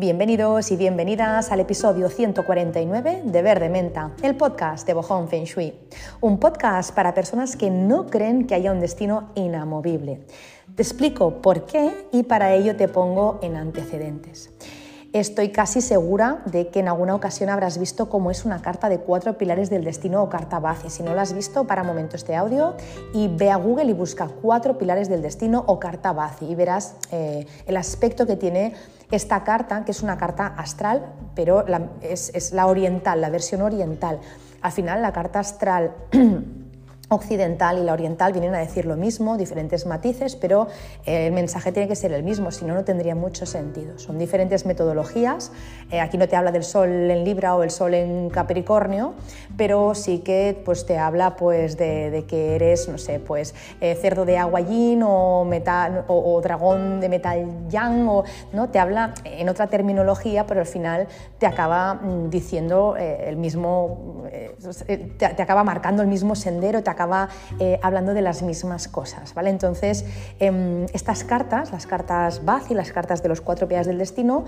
Bienvenidos y bienvenidas al episodio 149 de Verde Menta, el podcast de Bohong Feng Shui. Un podcast para personas que no creen que haya un destino inamovible. Te explico por qué y para ello te pongo en antecedentes. Estoy casi segura de que en alguna ocasión habrás visto cómo es una carta de cuatro pilares del destino o carta base. Si no la has visto, para momento este audio y ve a Google y busca cuatro pilares del destino o carta base y verás eh, el aspecto que tiene esta carta, que es una carta astral, pero es, es la oriental, la versión oriental. Al final, la carta astral occidental y la oriental vienen a decir lo mismo, diferentes matices, pero eh, el mensaje tiene que ser el mismo, si no, no tendría mucho sentido. Son diferentes metodologías, eh, aquí no te habla del sol en Libra o el sol en Capricornio, pero sí que pues, te habla pues, de, que eres, no sé, pues eh, cerdo de agua yin o, metal, o, dragón de metal yang, o, ¿no? te habla en otra terminología, pero al final te acaba mm, diciendo el mismo, te, acaba marcando el mismo sendero, acaba eh, hablando de las mismas cosas. ¿vale? Entonces, em, estas cartas, las cartas Baz y las cartas de los cuatro pies del destino,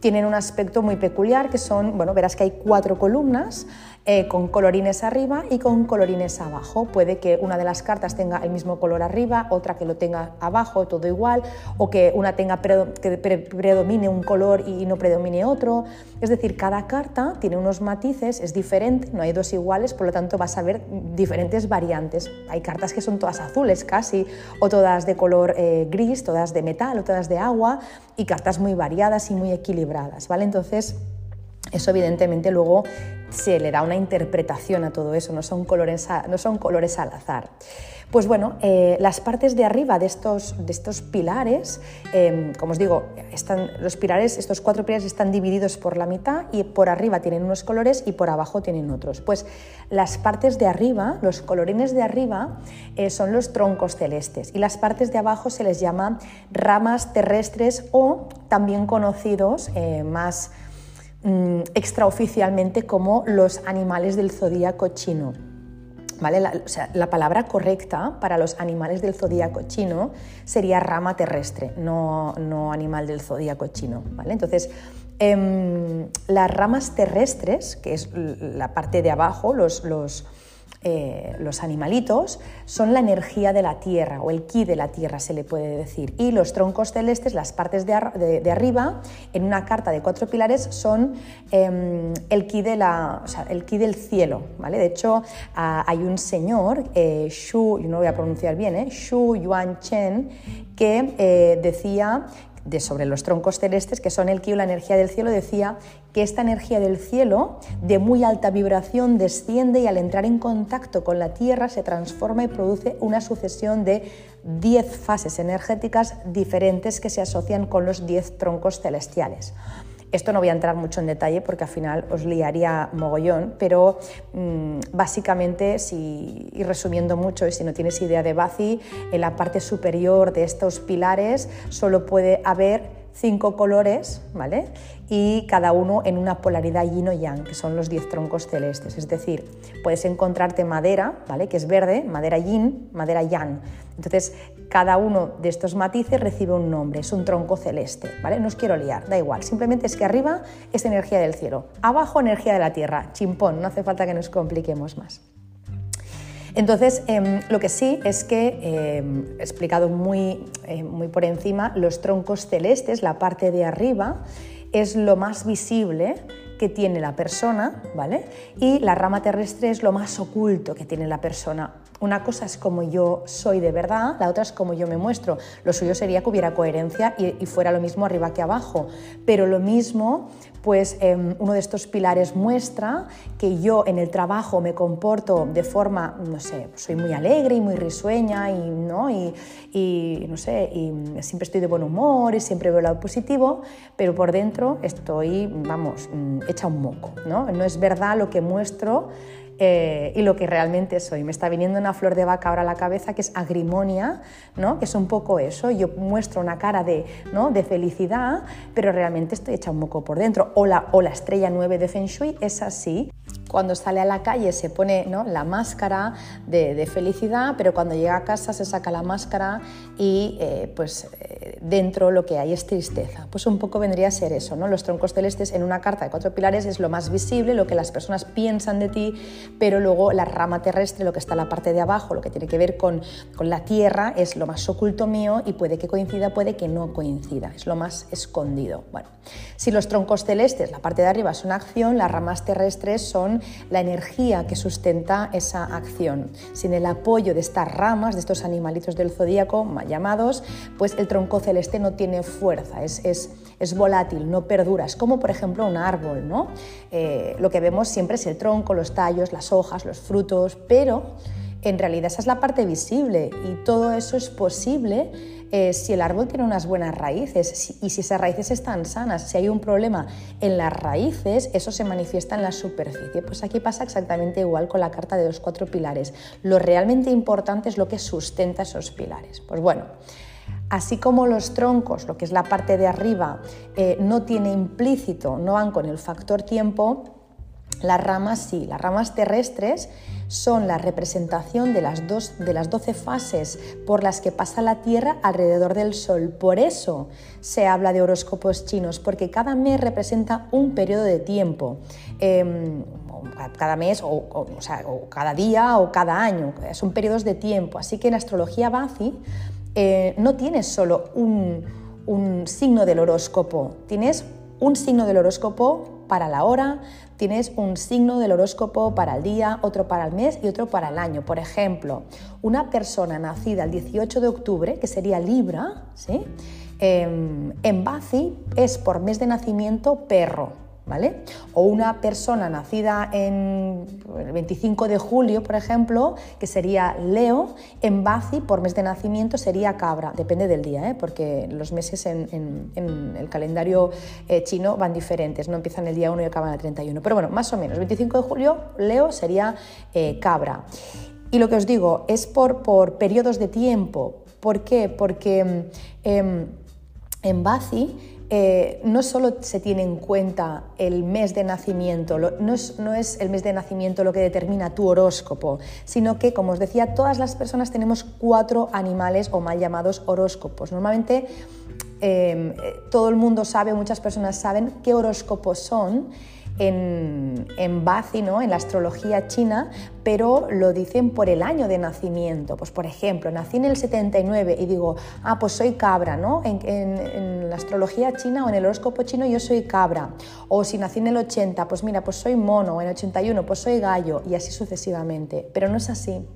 tienen un aspecto muy peculiar que son, bueno, verás que hay cuatro columnas eh, con colorines arriba y con colorines abajo. Puede que una de las cartas tenga el mismo color arriba, otra que lo tenga abajo, todo igual, o que una tenga que predomine un color y no predomine otro. Es decir, cada carta tiene unos matices, es diferente, no hay dos iguales, por lo tanto vas a ver diferentes variantes. Hay cartas que son todas azules casi, o todas de color eh, gris, todas de metal, o todas de agua, y cartas muy variadas y muy equilibradas, ¿vale? Entonces, eso evidentemente luego se le da una interpretación a todo eso, no son colores, no son colores al azar. Pues bueno, eh, las partes de arriba de estos, de estos pilares, em, como os digo, están, los pilares, estos cuatro pilares están divididos por la mitad y por arriba tienen unos colores y por abajo tienen otros. Pues las partes de arriba, los colorines de arriba, eh, son los troncos celestes y las partes de abajo se les llama ramas terrestres o también conocidos eh, más Mm, extraoficialmente como los animales del zodíaco chino. ¿Vale? La, palabra correcta para los animales del zodíaco chino sería rama terrestre, no, no animal del zodíaco chino. ¿vale? Entonces, em, las ramas terrestres, que es la parte de abajo, los, los eh, los animalitos son la energía de la tierra o el ki de la tierra se le puede decir y los troncos celestes, las partes de, arriba en una carta de cuatro pilares son em, el, ki de la, el ki del cielo. ¿vale? De hecho hay un señor, eh, Shu, yo no voy a pronunciar bien, eh, Shu Yuan Chen, que decía de sobre los troncos celestes, que son el ki la energía del cielo, decía que esta energía del cielo de muy alta vibración desciende y al entrar en contacto con la Tierra se transforma y produce una sucesión de 10 fases energéticas diferentes que se asocian con los 10 troncos celestiales. Esto no voy a entrar mucho en detalle porque al final os liaría mogollón, pero mm, básicamente, si, y resumiendo mucho, y si no tienes idea de Bazi, en la parte superior de estos pilares solo puede haber cinco colores, ¿vale? Y cada uno en una polaridad yin o yang, que son los diez troncos celestes. Es decir, puedes encontrarte madera, ¿vale? Que es verde, madera yin, madera yang. Entonces, cada uno de estos matices recibe un nombre, es un tronco celeste, ¿vale? No os quiero liar, da igual, simplemente es que arriba es energía del cielo, abajo energía de la tierra, chimpón, no hace falta que nos compliquemos más. Entonces, em, lo que sí es que, em, explicado muy, eh, muy por encima, los troncos celestes, la parte de arriba, es lo más visible que tiene la persona, ¿vale? Y la rama terrestre es lo más oculto que tiene la persona. Una cosa es como yo soy de verdad, la otra es como yo me muestro. Lo suyo sería que hubiera coherencia y, fuera lo mismo arriba que abajo, pero lo mismo pues em, uno de estos pilares muestra que yo en el trabajo me comporto de forma, no sé, soy muy alegre y muy risueña y, ¿no? y, no sé, y siempre estoy de buen humor y siempre veo el lado positivo, pero por dentro estoy, vamos, mm, hecha un moco, ¿no? No es verdad lo que muestro eh, y lo que realmente soy. Me está viniendo una flor de vaca ahora a la cabeza que es agrimonia, ¿no? que es un poco eso. Yo muestro una cara de, ¿no? de felicidad, pero realmente estoy hecha un moco por dentro. O la, o la estrella 9 de Feng Shui es así cuando sale a la calle se pone ¿no? la máscara de, felicidad, pero cuando llega a casa se saca la máscara y eh, pues eh, dentro lo que hay es tristeza. Pues un poco vendría a ser eso, ¿no? Los troncos celestes en una carta de cuatro pilares es lo más visible, lo que las personas piensan de ti, pero luego la rama terrestre, lo que está en la parte de abajo, lo que tiene que ver con, con la tierra, es lo más oculto mío y puede que coincida, puede que no coincida, es lo más escondido. Bueno, si los troncos celestes, la parte de arriba son acción, las ramas terrestres son la energía que sustenta esa acción. Sin el apoyo de estas ramas, de estos animalitos del zodíaco llamados, pues el tronco celeste no tiene fuerza, es, es, es volátil, no perdura. Es como, por ejemplo, un árbol, ¿no? Eh, lo que vemos siempre es el tronco, los tallos, las hojas, los frutos, pero en realidad esa es la parte visible y todo eso es posible eh, si el árbol tiene unas buenas raíces y si esas raíces están sanas. Si hay un problema en las raíces, eso se manifiesta en la superficie. Pues aquí pasa exactamente igual con la carta de los cuatro pilares. Lo realmente importante es lo que sustenta esos pilares. Pues bueno. Así como los troncos, lo que es la parte de arriba, eh, no tiene implícito, no van con el factor tiempo, las ramas sí, las ramas terrestres son la representación de las, dos, de las 12 fases por las que pasa la Tierra alrededor del Sol. Por eso se habla de horóscopos chinos, porque cada mes representa un periodo de tiempo. Em, cada mes o, cada día o cada año, son periodos de tiempo. Así que en astrología Bazi eh, no tienes solo un, un signo del horóscopo, tienes un signo del horóscopo para la hora, tienes un signo del horóscopo para el día, otro para el mes y otro para el año. Por ejemplo, una persona nacida el 18 de octubre, que sería Libra, ¿sí? Em, en Bazi es por mes de nacimiento perro. ¿Vale? O una persona nacida en el 25 de julio, por ejemplo, que sería Leo, en Bazi por mes de nacimiento sería Cabra, depende del día, ¿eh? porque los meses en, el calendario eh, chino van diferentes, no empiezan el día 1 y acaban el 31, pero bueno, más o menos, 25 de julio, Leo sería eh, Cabra. Y lo que os digo es por, por periodos de tiempo, ¿por qué? Porque em, en Bazi eh, no solo se tiene en cuenta el mes de nacimiento, no, es, el mes de nacimiento lo que determina tu horóscopo, sino que, como os decía, todas las personas tenemos cuatro animales o mal llamados horóscopos. Normalmente em, eh, todo el mundo sabe, muchas personas saben qué horóscopos son en, en Bazi, en la astrología china, pero lo dicen por el año de nacimiento. Pues por ejemplo, nací en el 79 y digo, ah, pues soy cabra, ¿no? En, la astrología china o en el horóscopo chino yo soy cabra. O si nací en el 80, pues mira, pues soy mono, en el 81 pues soy gallo y así sucesivamente. Pero no es así.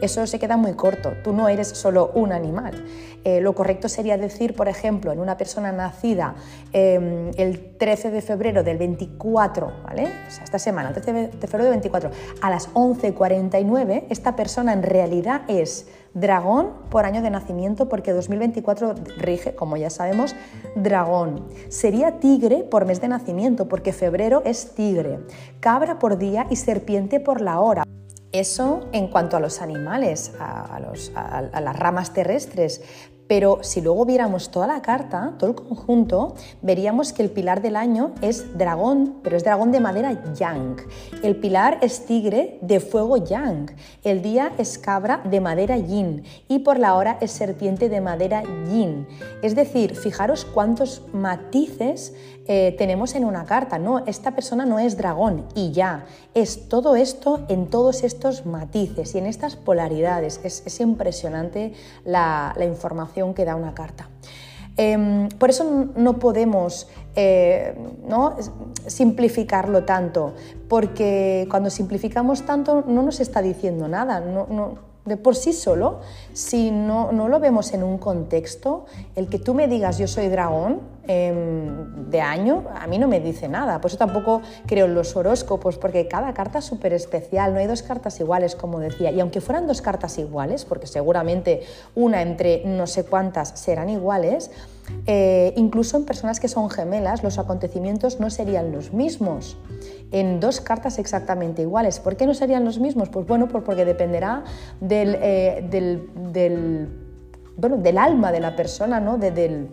Eso se queda muy corto. Tú no eres solo un animal. Eh, lo correcto sería decir, por ejemplo, en una persona nacida em, el 13 de febrero del 24, ¿vale? O sea, esta semana, el 13 de febrero del 24, a las 11.49, esta persona en realidad es dragón por año de nacimiento, porque 2024 rige, como ya sabemos, dragón. Sería tigre por mes de nacimiento, porque febrero es tigre. Cabra por día y serpiente por la hora. Eso en cuanto a los animales, a, las ramas terrestres, pero si luego viéramos toda la carta, todo el conjunto, veríamos que el pilar del año es dragón, pero es dragón de madera yang. El pilar es tigre de fuego yang. El día es cabra de madera yin. Y por la hora es serpiente de madera yin. Es decir, fijaros cuántos matices eh, tenemos en una carta. No, esta persona no es dragón y ya. Es todo esto en todos estos matices y en estas polaridades. Es, impresionante la información que da una carta. Em, por eso no podemos eh, ¿no? simplificarlo tanto, porque cuando simplificamos tanto no nos está diciendo nada. No, de por sí solo, si no, no, lo vemos en un contexto, el que tú me digas yo soy dragón em, de año, a mí no me dice nada. Por eso tampoco creo en los horóscopos, porque cada carta es súper especial, no hay dos cartas iguales, como decía. Y aunque fueran dos cartas iguales, porque seguramente una entre no sé cuántas serán iguales, eh, incluso en personas que son gemelas, los acontecimientos no serían los mismos en dos cartas exactamente iguales. ¿Por qué no serían los mismos? Pues bueno, pues porque dependerá del, eh, del, del, bueno, del alma de la persona, ¿no? del,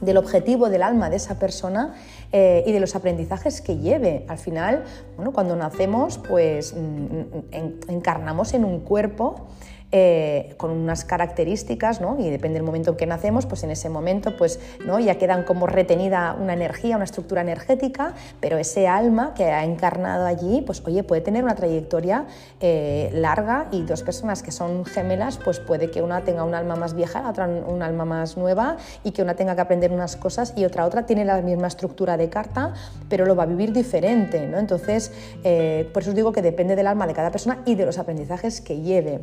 del objetivo del alma de esa persona eh, y de los aprendizajes que lleve. Al final, bueno, cuando nacemos, pues mm, mm, encarnamos en un cuerpo eh, con unas características, ¿no? y depende del momento en que nacemos, pues en ese momento pues, ¿no? ya quedan como retenida una energía, una estructura energética, pero ese alma que ha encarnado allí, pues oye, puede tener una trayectoria eh, larga y dos personas que son gemelas, pues puede que una tenga un alma más vieja, la otra un alma más nueva y que una tenga que aprender unas cosas y otra otra tiene la misma estructura de carta, pero lo va a vivir diferente, ¿no? Entonces, eh, por eso os digo que depende del alma de cada persona y de los aprendizajes que lleve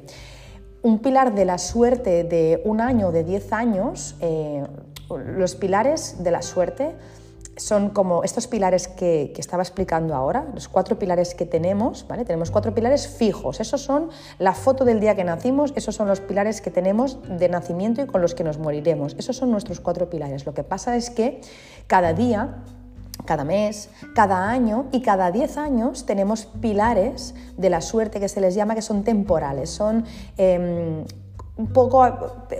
un pilar de la suerte de un año de diez años, eh, los pilares de la suerte son como estos pilares que, estaba explicando ahora, los cuatro pilares que tenemos, ¿vale? Tenemos cuatro pilares fijos, esos son la foto del día que nacimos, esos son los pilares que tenemos de nacimiento y con los que nos moriremos, esos son nuestros cuatro pilares. Lo que pasa es que cada día cada mes, cada año y cada 10 años tenemos pilares de la suerte que se les llama que son temporales, son em, un, poco,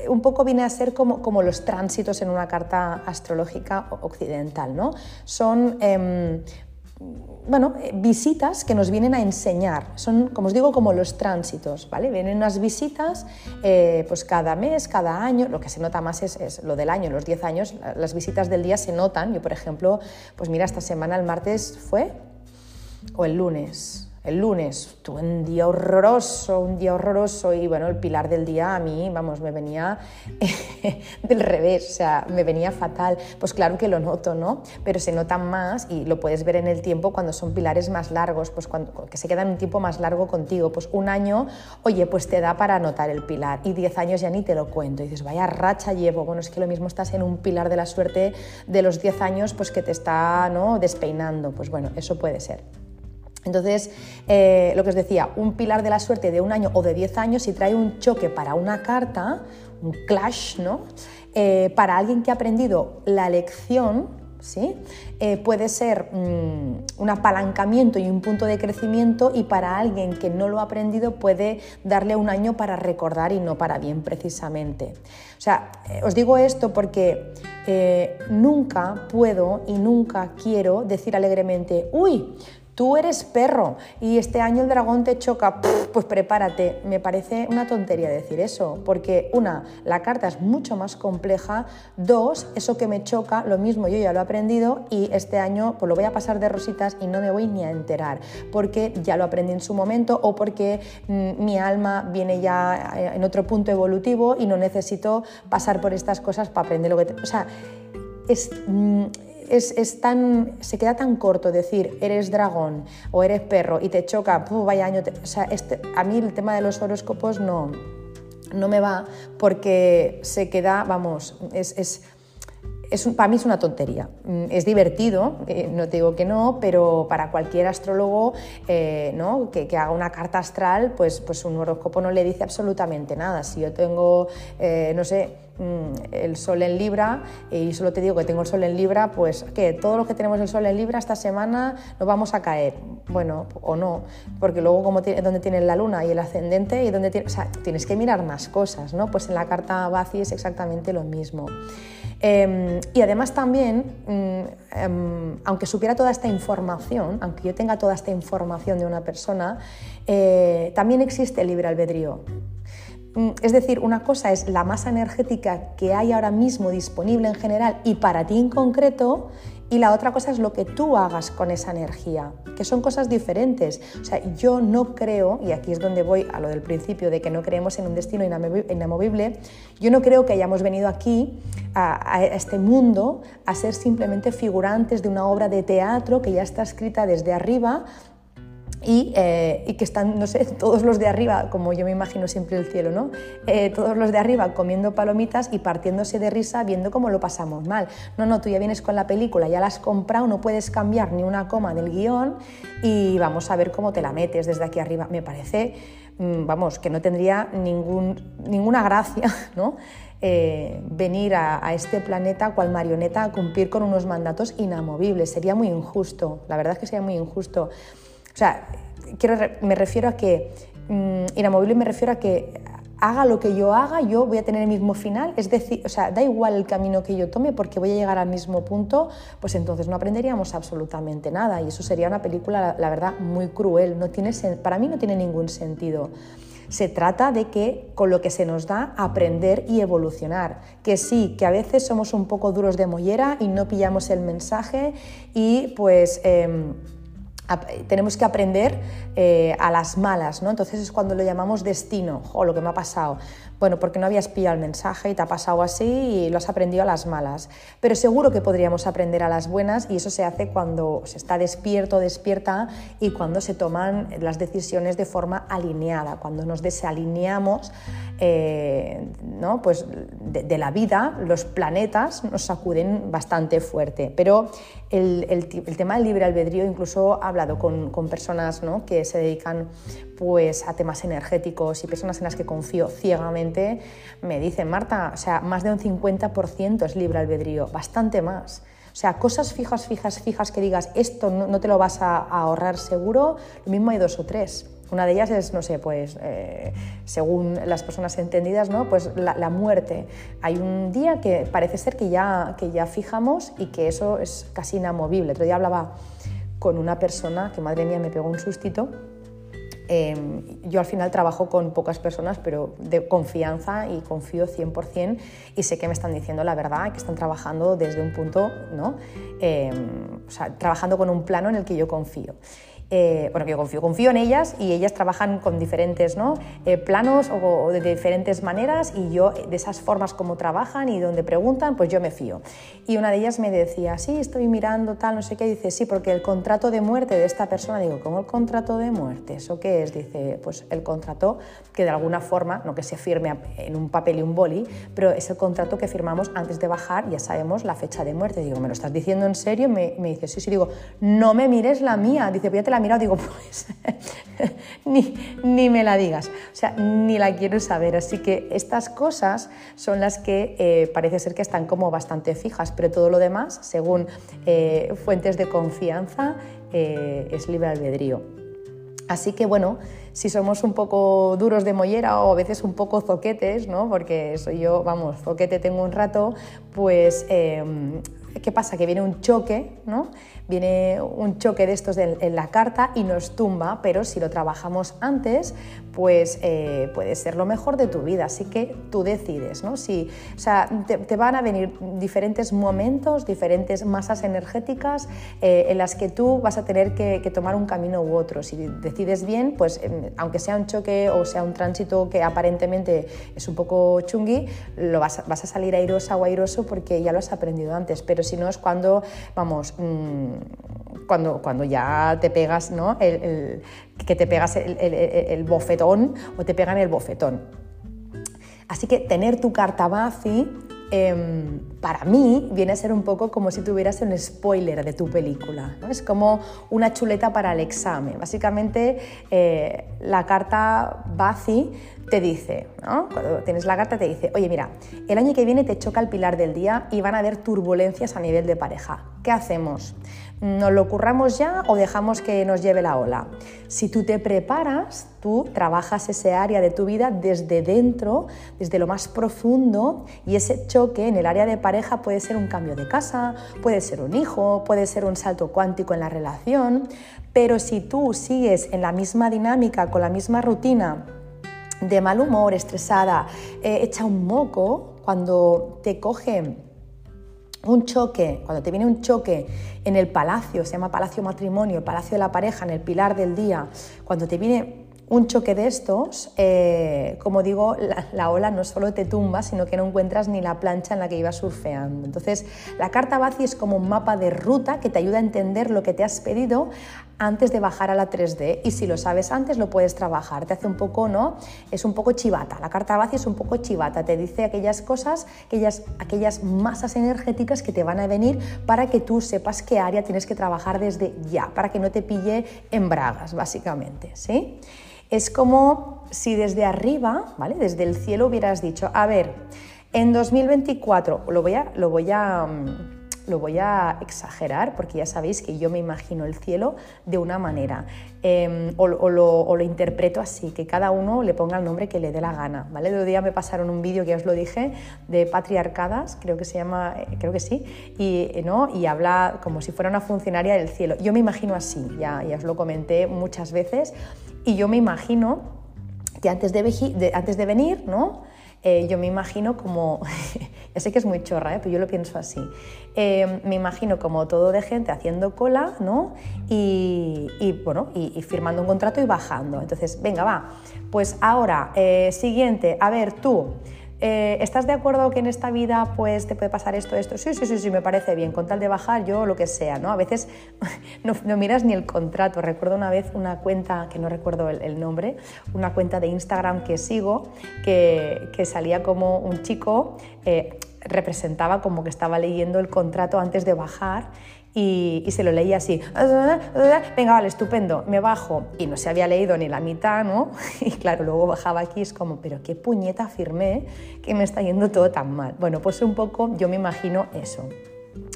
un poco viene a ser como, como, los tránsitos en una carta astrológica occidental, ¿no? Son em, bueno, eh, visitas que nos vienen a enseñar. Son, como os digo, como los tránsitos, ¿vale? Vienen unas visitas eh, pues cada mes, cada año. Lo que se nota más es, lo del año, los 10 años. Las visitas del día se notan. Yo, por ejemplo, pues mira, esta semana, el martes fue, o el lunes, el lunes tuve un día horroroso, un día horroroso y bueno, el pilar del día a mí, vamos, me venía del revés, o sea, me venía fatal. Pues claro que lo noto, ¿no? Pero se nota más y lo puedes ver en el tiempo cuando son pilares más largos, pues cuando, que se quedan un tiempo más largo contigo. Pues un año, oye, pues te da para notar el pilar y diez años ya ni te lo cuento. Dices, vaya racha llevo. Bueno, es que lo mismo estás en un pilar de la suerte de los diez años, pues que te está, ¿no? Despeinando. Pues bueno, eso puede ser. Entonces, eh, lo que os decía, un pilar de la suerte de un año o de diez años, si trae un choque para una carta, un clash, ¿no? Eh, para alguien que ha aprendido la lección, ¿sí? Eh, puede ser mm, un apalancamiento y un punto de crecimiento y para alguien que no lo ha aprendido puede darle un año para recordar y no para bien precisamente. O sea, os digo esto porque nunca puedo y nunca quiero decir alegremente, uy, Tú eres perro y este año el dragón te choca, pues prepárate. Me parece una tontería decir eso, porque una, la carta es mucho más compleja, dos, eso que me choca, lo mismo yo ya lo he aprendido y este año pues lo voy a pasar de rositas y no me voy ni a enterar, porque ya lo aprendí en su momento o porque mm, mi alma viene ya eh, en otro punto evolutivo y no necesito pasar por estas cosas para aprender lo que... Te... O sea, es... Mm, es, tan, se queda tan corto decir eres dragón o eres perro y te choca, vaya año. o sea, este, a mí el tema de los horóscopos no, no me va porque se queda, vamos, es, es para mí es una tontería. Mm, es divertido, eh, no te digo que no, pero para cualquier astrólogo eh, ¿no? que, haga una carta astral, pues, pues un horóscopo no le dice absolutamente nada. Si yo tengo, eh, no sé, el sol en Libra y solo te digo que tengo el sol en Libra, pues que todos los que tenemos el sol en Libra esta semana nos vamos a caer. Bueno, o no, porque luego como donde tienes la luna y el ascendente y donde o sea, tienes que mirar más cosas, ¿no? Pues en la carta Bazi es exactamente lo mismo. Em, y además también, mm, em, aunque supiera toda esta información, aunque yo tenga toda esta información de una persona, eh, también existe el libre albedrío. Mm, es decir, una cosa es la masa energética que hay ahora mismo disponible en general y para ti en concreto, y la otra cosa es lo que tú hagas con esa energía, que son cosas diferentes. O sea, yo no creo, y aquí es donde voy a lo del principio de que no creemos en un destino inamovible, yo no creo que hayamos venido aquí a, este mundo a ser simplemente figurantes de una obra de teatro que ya está escrita desde arriba eh, y, que están, no sé, todos los de arriba, como yo me imagino siempre el cielo, ¿no? Eh, todos los de arriba comiendo palomitas y partiéndose de risa viendo cómo lo pasamos mal. No, no, tú ya vienes con la película, ya la has comprado, no puedes cambiar ni una coma del guion y vamos a ver cómo te la metes desde aquí arriba. Me parece, mm, vamos, que no tendría ningún, ninguna gracia, ¿no? Eh, venir a, a, este planeta cual marioneta a cumplir con unos mandatos inamovibles. Sería muy injusto, la verdad es que sería muy injusto. O sea, quiero, me refiero a que, mm, inamovible me refiero a que haga lo que yo haga, yo voy a tener el mismo final, es decir, o sea, da igual el camino que yo tome porque voy a llegar al mismo punto, pues entonces no aprenderíamos absolutamente nada y eso sería una película, la, verdad, muy cruel, no tiene, para mí no tiene ningún sentido. Se trata de que con lo que se nos da aprender y evolucionar. Que sí, que a veces somos un poco duros de mollera y no pillamos el mensaje y pues... Em, tenemos que aprender eh, a las malas, ¿no? Entonces es cuando lo llamamos destino, o lo que me ha pasado. Bueno, porque no habías pillado el mensaje y te ha pasado así y lo has aprendido a las malas. Pero seguro que podríamos aprender a las buenas y eso se hace cuando se está despierto, despierta y cuando se toman las decisiones de forma alineada, cuando nos desalineamos eh, ¿no? pues de, la vida, los planetas nos sacuden bastante fuerte. Pero el, tema del libre albedrío, incluso he hablado con, personas que se dedican pues, a temas energéticos y personas en las que confío ciegamente, me dicen, Marta, o sea, más de un 50% es libre albedrío, bastante más. O sea, cosas fijas, fijas, fijas que digas, esto no, te lo vas a, ahorrar seguro, lo mismo hay dos o tres. Una de ellas es, no sé, pues eh, según las personas entendidas, ¿no? pues la, muerte. Hay un día que parece ser que ya, que ya fijamos y que eso es casi inamovible. Otro día hablaba con una persona que, madre mía, me pegó un sustito. Em, yo al final trabajo con pocas personas, pero de confianza y confío 100% y sé que me están diciendo la verdad, que están trabajando desde un punto, ¿no? Em, o sea, trabajando con un plano en el que yo confío. Eh, bueno, que yo confío, confío en ellas y ellas trabajan con diferentes ¿no? Eh, planos o, de diferentes maneras y yo de esas formas como trabajan y donde preguntan, pues yo me fío. Y una de ellas me decía, sí, estoy mirando tal, no sé qué, dice, sí, porque el contrato de muerte de esta persona, digo, ¿cómo el contrato de muerte? ¿Eso qué es? Dice, pues el contrato que de alguna forma, no que se firme en un papel y un boli, pero es el contrato que firmamos antes de bajar, ya sabemos la fecha de muerte. Digo, ¿me lo estás diciendo en serio? Me, me dice, sí, sí, digo, no me mires la mía. Dice, pues la mirado, digo, pues ni, me la digas, o sea, ni la quiero saber. Así que estas cosas son las que eh, parece ser que están como bastante fijas, pero todo lo demás, según eh, fuentes de confianza, eh, es libre albedrío. Así que bueno, si somos un poco duros de mollera o a veces un poco zoquetes, ¿no? porque soy yo, vamos, zoquete tengo un rato, pues ¿qué pasa? Que viene un choque, ¿no? Viene un choque de estos en la carta y nos tumba, pero si lo trabajamos antes, pues eh, puede ser lo mejor de tu vida. Así que tú decides, ¿no? Si, o sea, te, van a venir diferentes momentos, diferentes masas energéticas eh, en las que tú vas a tener que, tomar un camino u otro. Si decides bien, pues em, aunque sea un choque o sea un tránsito que aparentemente es un poco chungui, lo vas, vas a salir airosa o airoso porque ya lo has aprendido antes. Pero si no es cuando, vamos, mm, cuando, cuando ya te pegas, ¿no? El, que te pegas el, bofetón o te pegan el bofetón. Así que tener tu carta Bazi em, para mí viene a ser un poco como si tuvieras un spoiler de tu película. Es como una chuleta para el examen. Básicamente, eh, la carta Bazi te dice, cuando tienes la carta te dice, oye mira, el año que viene te choca el pilar del día y van a haber turbulencias a nivel de pareja. ¿Qué hacemos? ¿Nos lo curramos ya o dejamos que nos lleve la ola? Si tú te preparas, tú trabajas ese área de tu vida desde dentro, desde lo más profundo, y ese choque en el área de pareja puede ser un cambio de casa, puede ser un hijo, puede ser un salto cuántico en la relación, pero si tú sigues en la misma dinámica, con la misma rutina, de mal humor, estresada, eh, echa un moco, cuando te coge un choque, cuando te viene un choque en el palacio, se llama palacio matrimonio, palacio de la pareja, en el pilar del día, cuando te viene un choque de estos, eh, como digo, la, ola no solo te tumba, sino que no encuentras ni la plancha en la que ibas surfeando. Entonces, la carta Bazi es como un mapa de ruta que te ayuda a entender lo que te has pedido antes de bajar a la 3D y si lo sabes antes lo puedes trabajar. Te hace un poco, ¿no? Es un poco chivata. La carta Bazi es un poco chivata. Te dice aquellas cosas, aquellas, aquellas masas energéticas que te van a venir para que tú sepas qué área tienes que trabajar desde ya, para que no te pille en bragas, básicamente, ¿sí? Es como si desde arriba, ¿vale? Desde el cielo hubieras dicho, a ver, en 2024 lo voy a, lo voy a, mm, lo voy a exagerar porque ya sabéis que yo me imagino el cielo de una manera em, o, lo, interpreto así, que cada uno le ponga el nombre que le dé la gana. ¿vale? El otro día me pasaron un vídeo que ya os lo dije de patriarcadas, creo que se llama, eh, creo que sí, y, eh, ¿no? y habla como si fuera una funcionaria del cielo. Yo me imagino así, ya, ya os lo comenté muchas veces, y yo me imagino que antes de, antes de venir, ¿no? Eh, yo me imagino como, ya sé que es muy chorra, ¿eh? pero yo lo pienso así, eh, me imagino como todo de gente haciendo cola, ¿no? Y, bueno, y, firmando un contrato y bajando. Entonces, venga, va, pues ahora, siguiente, a ver, tú, eh, ¿estás de acuerdo que en esta vida pues te puede pasar esto, esto? Sí, sí, sí, sí, me parece bien, con tal de bajar yo lo que sea, ¿no? A veces no, miras ni el contrato. Recuerdo una vez una cuenta, que no recuerdo el, nombre, una cuenta de Instagram que sigo, que, salía como un chico, eh, representaba como que estaba leyendo el contrato antes de bajar y, se lo leía así, venga, vale, estupendo, me bajo. Y no se había leído ni la mitad, ¿no? Y claro, luego bajaba aquí, es como, pero qué puñeta firmé que me está yendo todo tan mal. Bueno, pues un poco yo me imagino eso.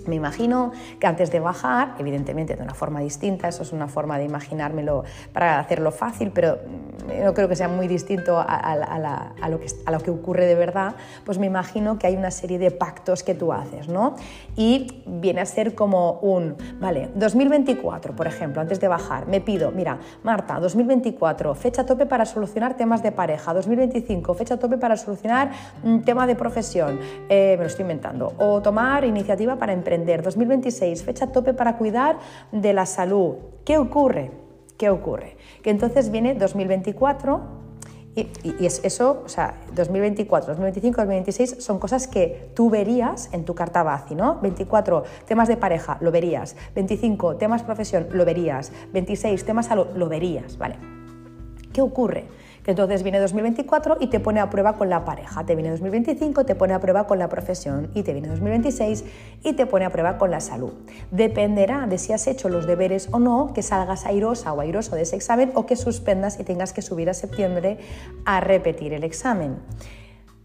Me imagino que antes de bajar, evidentemente de una forma distinta, eso es una forma de imaginármelo para hacerlo fácil, pero mm, no creo que sea muy distinto a, lo, que, ocurre de verdad, pues me imagino que hay una serie de pactos que tú haces, ¿no? Y viene a ser como un, vale, 2024, por ejemplo, antes de bajar, me pido, mira, Marta, 2024, fecha tope para solucionar temas de pareja, 2025, fecha tope para solucionar un tema de profesión, eh, me lo estoy inventando, o tomar iniciativa para emprender. 2026, fecha tope para cuidar de la salud. ¿Qué ocurre? ¿Qué ocurre? Que entonces viene 2024 y, y, es eso, o sea, 2024, 2025, 2026 son cosas que tú verías en tu carta BACI, ¿no? 24, temas de pareja, lo verías. 25, temas profesión, lo verías. 26, temas salud, lo verías, ¿vale? ¿Qué ocurre? Entonces viene 2024 y te pone a prueba con la pareja, te viene 2025, te pone a prueba con la profesión y te viene 2026 y te pone a prueba con la salud. Dependerá de si has hecho los deberes o no, que salgas airosa o airoso de ese examen o que suspendas y tengas que subir a septiembre a repetir el examen.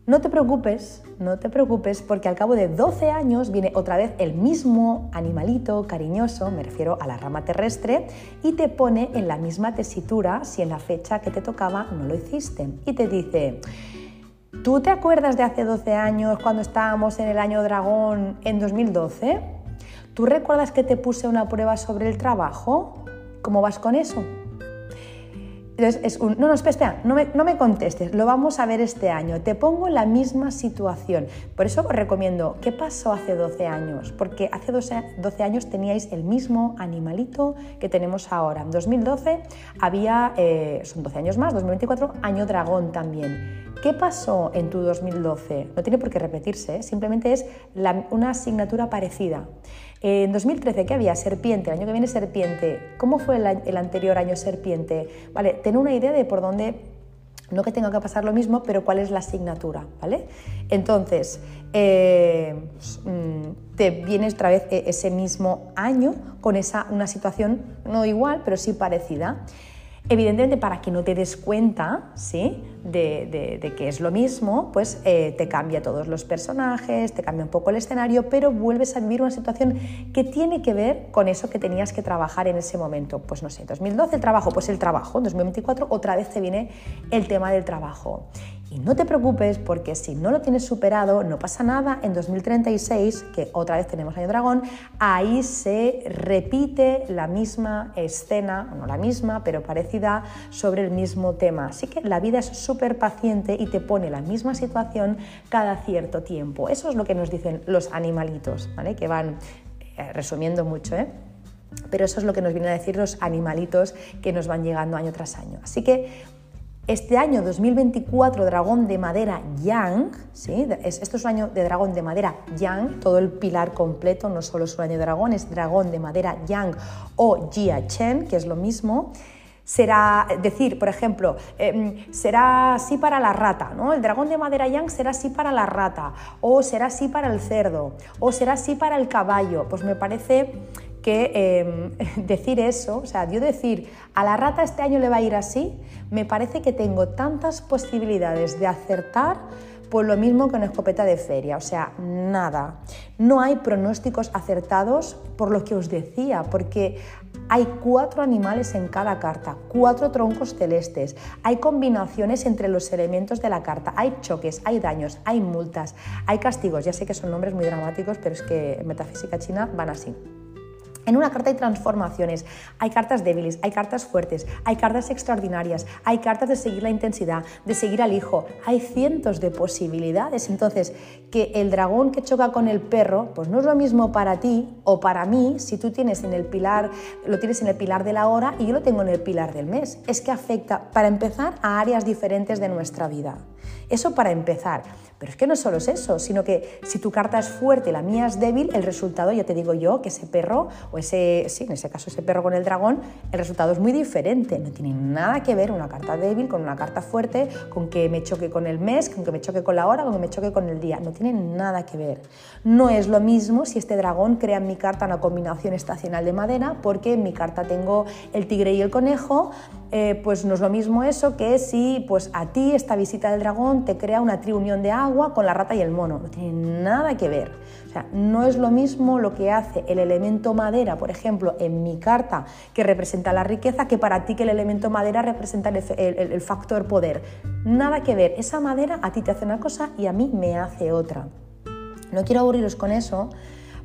No te preocupes, no te preocupes porque al cabo de 12 años viene otra vez el mismo animalito cariñoso, me refiero a la rama terrestre, y te pone en la misma tesitura si en la fecha que te tocaba no lo hiciste. Y te dice, ¿tú te acuerdas de hace 12 años cuando estábamos en el año dragón en 2012? ¿Tú recuerdas que te puse una prueba sobre el trabajo? ¿Cómo vas con eso? Entonces, es un, no, no, espera, no me, contestes, lo vamos a ver este año, te pongo la misma situación. Por eso os recomiendo, ¿qué pasó hace 12 años? Porque hace 12, 12 años teníais el mismo animalito que tenemos ahora. En 2012 había, eh, son 12 años más, 2024, año dragón también. ¿Qué pasó en tu 2012? No tiene por qué repetirse, ¿eh? simplemente es una asignatura parecida. En 2013, ¿qué había? Serpiente, el año que viene serpiente. ¿Cómo fue el, anterior año serpiente? Vale, ten una idea de por dónde no que tenga que pasar lo mismo, pero cuál es la asignatura, ¿vale? Entonces, eh, mm, te vienes otra vez e, ese mismo año con esa, una situación no igual, pero sí parecida. Evidentemente, para que no te des cuenta ¿sí? de, que es lo mismo, pues eh, te cambia todos los personajes, te cambia un poco el escenario, pero vuelves a vivir una situación que tiene que ver con eso que tenías que trabajar en ese momento. Pues no sé, 2012 el trabajo, pues el trabajo, en 2024 otra vez te viene el tema del trabajo. Y no te preocupes porque si no lo tienes superado, no pasa nada. En 2036, que otra vez tenemos Año Dragón, ahí se repite la misma escena, no la misma, pero parecida, sobre el mismo tema. Así que la vida es súper paciente y te pone la misma situación cada cierto tiempo. Eso es lo que nos dicen los animalitos, ¿vale? que van eh, resumiendo mucho. ¿eh? Pero eso es lo que nos vienen a decir los animalitos que nos van llegando año tras año. Así que este año 2024, dragón de madera Yang, ¿sí? esto es un año de dragón de madera Yang, todo el pilar completo, no solo es un año de dragón, es dragón de madera Yang o Jia Chen, que es lo mismo. Será, decir, por ejemplo, em, será así para la rata, ¿no? El dragón de madera yang será así para la rata, o será así para el cerdo, o será así para el caballo. Pues me parece que em, decir eso, o sea, yo decir, a la rata este año le va a ir así, me parece que tengo tantas posibilidades de acertar Pues lo mismo que una escopeta de feria, o sea, nada. No hay pronósticos acertados por lo que os decía, porque hay cuatro animales en cada carta, cuatro troncos celestes, hay combinaciones entre los elementos de la carta, hay choques, hay daños, hay multas, hay castigos. Ya sé que son nombres muy dramáticos, pero es que en metafísica china van así. En una carta hay transformaciones, hay cartas débiles, hay cartas fuertes, hay cartas extraordinarias, hay cartas de seguir la intensidad, de seguir al hijo, hay cientos de posibilidades. Entonces, que el dragón que choca con el perro, pues no es lo mismo para ti o para mí si tú tienes en el pilar, lo tienes en el pilar de la hora y yo lo tengo en el pilar del mes. Es que afecta, para empezar, a áreas diferentes de nuestra vida. Eso para empezar. Pero es que no solo es eso, sino que si tu carta es fuerte y la mía es débil, el resultado, ya te digo yo, que ese perro, o ese, sí, en ese caso ese perro con el dragón, el resultado es muy diferente. No tiene nada que ver una carta débil con una carta fuerte, con que me choque con el mes, con que me choque con la hora, con que me choque con el día. No tiene nada que ver. No es lo mismo si este dragón crea en mi carta una combinación estacional de madera, porque en mi carta tengo el tigre y el conejo, eh, pues no es lo mismo eso que si pues a ti esta visita del dragón te crea una triunión de agua con la rata y el mono. No tiene nada que ver. O sea, no es lo mismo lo que hace el elemento madera, por ejemplo, en mi carta, que representa la riqueza, que para ti que el elemento madera representa el factor poder. Nada que ver. Esa madera a ti te hace una cosa y a mí me hace otra. No quiero aburriros con eso,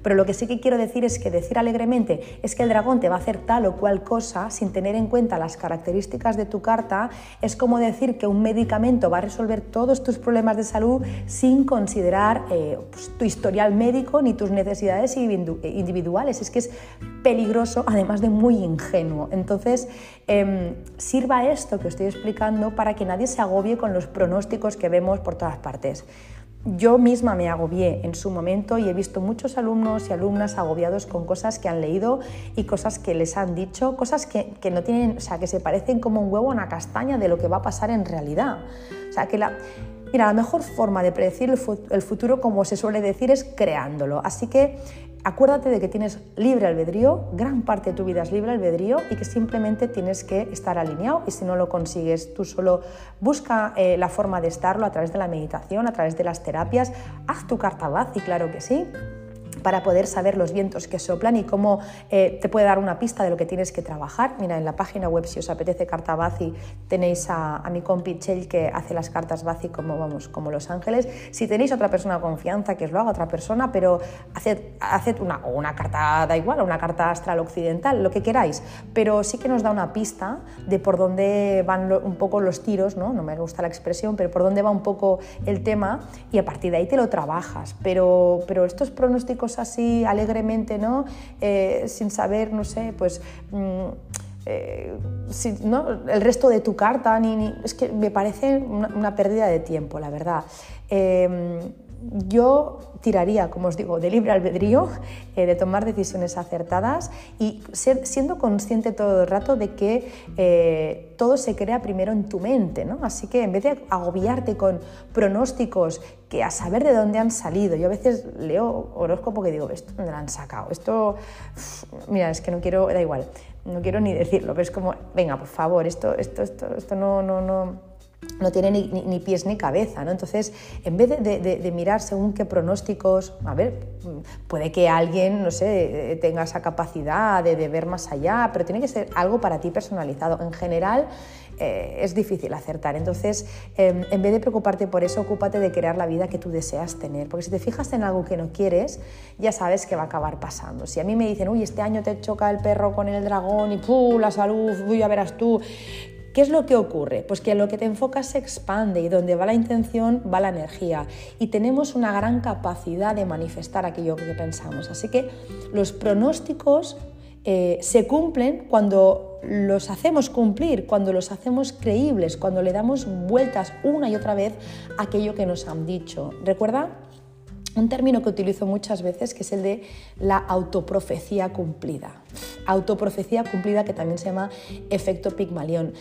pero lo que sí que quiero decir es que decir alegremente es que el dragón te va a hacer tal o cual cosa sin tener en cuenta las características de tu carta es como decir que un medicamento va a resolver todos tus problemas de salud sin considerar eh, pues, tu historial médico ni tus necesidades individuales. Es que es peligroso, además de muy ingenuo. Entonces, em, sirva esto que estoy explicando para que nadie se agobie con los pronósticos que vemos por todas partes. Yo misma me agobié en su momento y he visto muchos alumnos y alumnas agobiados con cosas que han leído y cosas que les han dicho, cosas que, no tienen, o sea, que se parecen como un huevo a una castaña de lo que va a pasar en realidad. O sea, que la, mira, la mejor forma de predecir el futuro, como se suele decir, es creándolo. Así que acuérdate de que tienes libre albedrío, gran parte de tu vida es libre albedrío y que simplemente tienes que estar alineado y si no lo consigues tú solo busca eh, la forma de estarlo a través de la meditación, a través de las terapias, haz tu carta y claro que sí, para poder saber los vientos que soplan y cómo eh, te puede dar una pista de lo que tienes que trabajar. Mira, en la página web, si os apetece carta Bazi, tenéis a, mi compi Chell que hace las cartas Bazi como, vamos, como Los Ángeles. Si tenéis otra persona de confianza, que os lo haga otra persona, pero haced, haced una, una carta, da igual, una carta astral occidental, lo que queráis, pero sí que nos da una pista de por dónde van un poco los tiros, ¿no? no me gusta la expresión, pero por dónde va un poco el tema y a partir de ahí te lo trabajas. Pero, pero estos pronósticos así alegremente, ¿no? Eh, sin saber, no sé, pues... Mm, eh, el resto de tu carta, ni, es que me parece una, pérdida de tiempo, la verdad. Em, yo tiraría, como os digo, de libre albedrío, eh, de tomar decisiones acertadas y siendo consciente todo el rato de que eh, todo se crea primero en tu mente. ¿no? Así que en vez de agobiarte con pronósticos que a saber de dónde han salido, yo a veces leo horóscopo que digo, ¿esto dónde lo han sacado? Esto, mira, es que no quiero, da igual, no quiero ni decirlo, pero es como, venga, por favor, esto, esto, esto, esto no, no, no no tiene ni, pies ni cabeza, ¿no? Entonces, en vez de, mirar según qué pronósticos, a ver, puede que alguien, no sé, tenga esa capacidad de, ver más allá, pero tiene que ser algo para ti personalizado. En general, eh, es difícil acertar. Entonces, em, en vez de preocuparte por eso, ocúpate de crear la vida que tú deseas tener. Porque si te fijas en algo que no quieres, ya sabes que va a acabar pasando. Si a mí me dicen, uy, este año te choca el perro con el dragón y ¡puh! la salud, uy, ya verás tú ¿Qué es lo que ocurre? Pues que lo que te enfocas se expande y donde va la intención va la energía y tenemos una gran capacidad de manifestar aquello que pensamos. Así que los pronósticos eh, se cumplen cuando los hacemos cumplir, cuando los hacemos creíbles, cuando le damos vueltas una y otra vez a aquello que nos han dicho. Recuerda un término que utilizo muchas veces, que es el de la autoprofecía cumplida. Autoprofecía cumplida que también se llama efecto Pigmalión.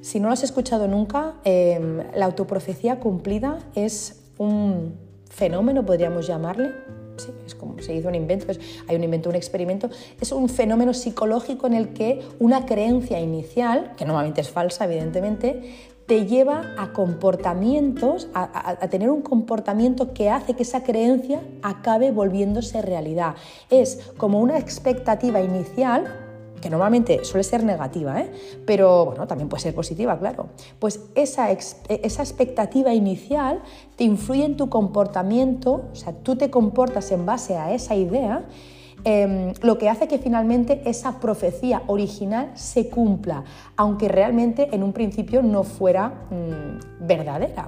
Si no lo has escuchado nunca, em, la autoprofecía cumplida es un fenómeno, podríamos llamarle, sí, es como se hizo un invento, hay un invento, un experimento, es un fenómeno psicológico en el que una creencia inicial, que normalmente es falsa, evidentemente, te lleva a comportamientos, a, tener un comportamiento que hace que esa creencia acabe volviéndose realidad. Es como una expectativa inicial que normalmente suele ser negativa, ¿eh? pero bueno, también puede ser positiva, claro. Pues esa, esa expectativa inicial te influye en tu comportamiento, o sea, tú te comportas en base a esa idea Em, lo que hace que finalmente esa profecía original se cumpla, aunque realmente en un principio no fuera mm, verdadera.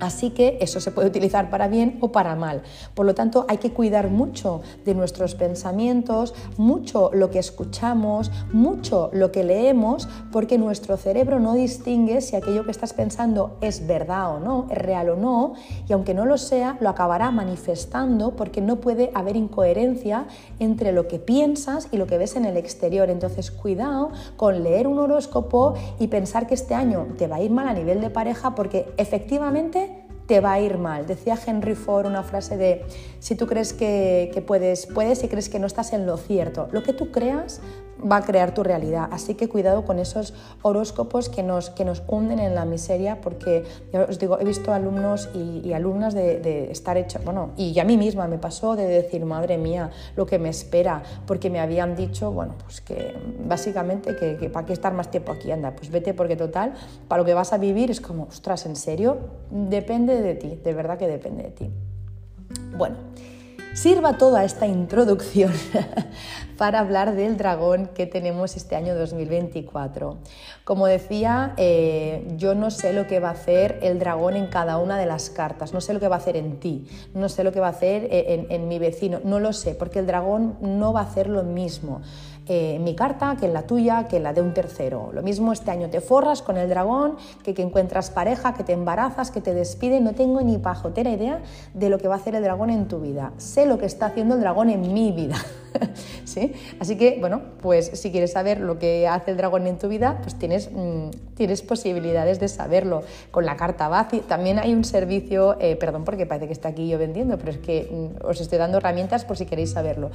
Así que eso se puede utilizar para bien o para mal. Por lo tanto, hay que cuidar mucho de nuestros pensamientos, mucho lo que escuchamos, mucho lo que leemos, porque nuestro cerebro no distingue si aquello que estás pensando es verdad o no, es real o no, y aunque no lo sea, lo acabará manifestando porque no puede haber incoherencia entre lo que piensas y lo que ves en el exterior. Entonces, cuidado con leer un horóscopo y pensar que este año te va a ir mal a nivel de pareja porque efectivamente te va a ir mal. Decía Henry Ford una frase de, si tú crees que, puedes, puedes y crees que no estás en lo cierto. Lo que tú creas va a crear tu realidad. Así que cuidado con esos horóscopos que nos, que nos hunden en la miseria, porque ya os digo, he visto alumnos y, alumnas de, estar hechos, bueno, y a mí misma me pasó de decir, madre mía, lo que me espera, porque me habían dicho, bueno, pues que básicamente que, para qué estar más tiempo aquí, anda, pues vete porque total, para lo que vas a vivir es como, ostras, ¿en serio? Depende de ti, de verdad que depende de ti. Bueno, sirva toda esta introducción para hablar del dragón que tenemos este año 2024. Como decía, eh, yo no sé lo que va a hacer el dragón en cada una de las cartas, no sé lo que va a hacer en ti, no sé lo que va a hacer eh, en, en mi vecino, no lo sé, porque el dragón no va a hacer lo mismo. Eh, en mi carta que en la tuya, que en la de un tercero. Lo mismo este año te forras con el dragón, que, que encuentras pareja, que te embarazas, que te despide. No tengo ni pajotera idea de lo que va a hacer el dragón en tu vida. Sé lo que está haciendo el dragón en mi vida. ¿Sí? Así que, bueno, pues si quieres saber lo que hace el dragón en tu vida, pues tienes, mm, tienes posibilidades de saberlo. Con la carta Bazi también hay un servicio, eh, perdón porque parece que está aquí yo vendiendo, pero es que mm, os estoy dando herramientas por si queréis saberlo.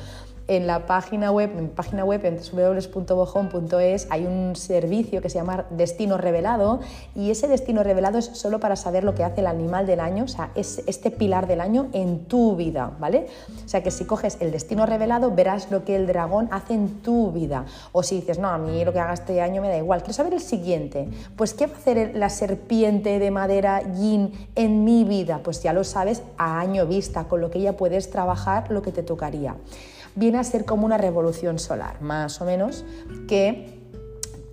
En la página web, en mi página web en www.bojón.es hay un servicio que se llama Destino Revelado y ese destino revelado es solo para saber lo que hace el animal del año, o sea, es este pilar del año en tu vida, ¿vale? O sea que si coges el destino revelado lo que el dragón hace en tu vida. O si dices, no, a mí lo que haga este año me da igual, quiero saber el siguiente, pues ¿qué va a hacer la serpiente de madera yin en mi vida? Pues ya lo sabes a año vista, con lo que ya puedes trabajar lo que te tocaría viene a ser como una revolución solar, más o menos, que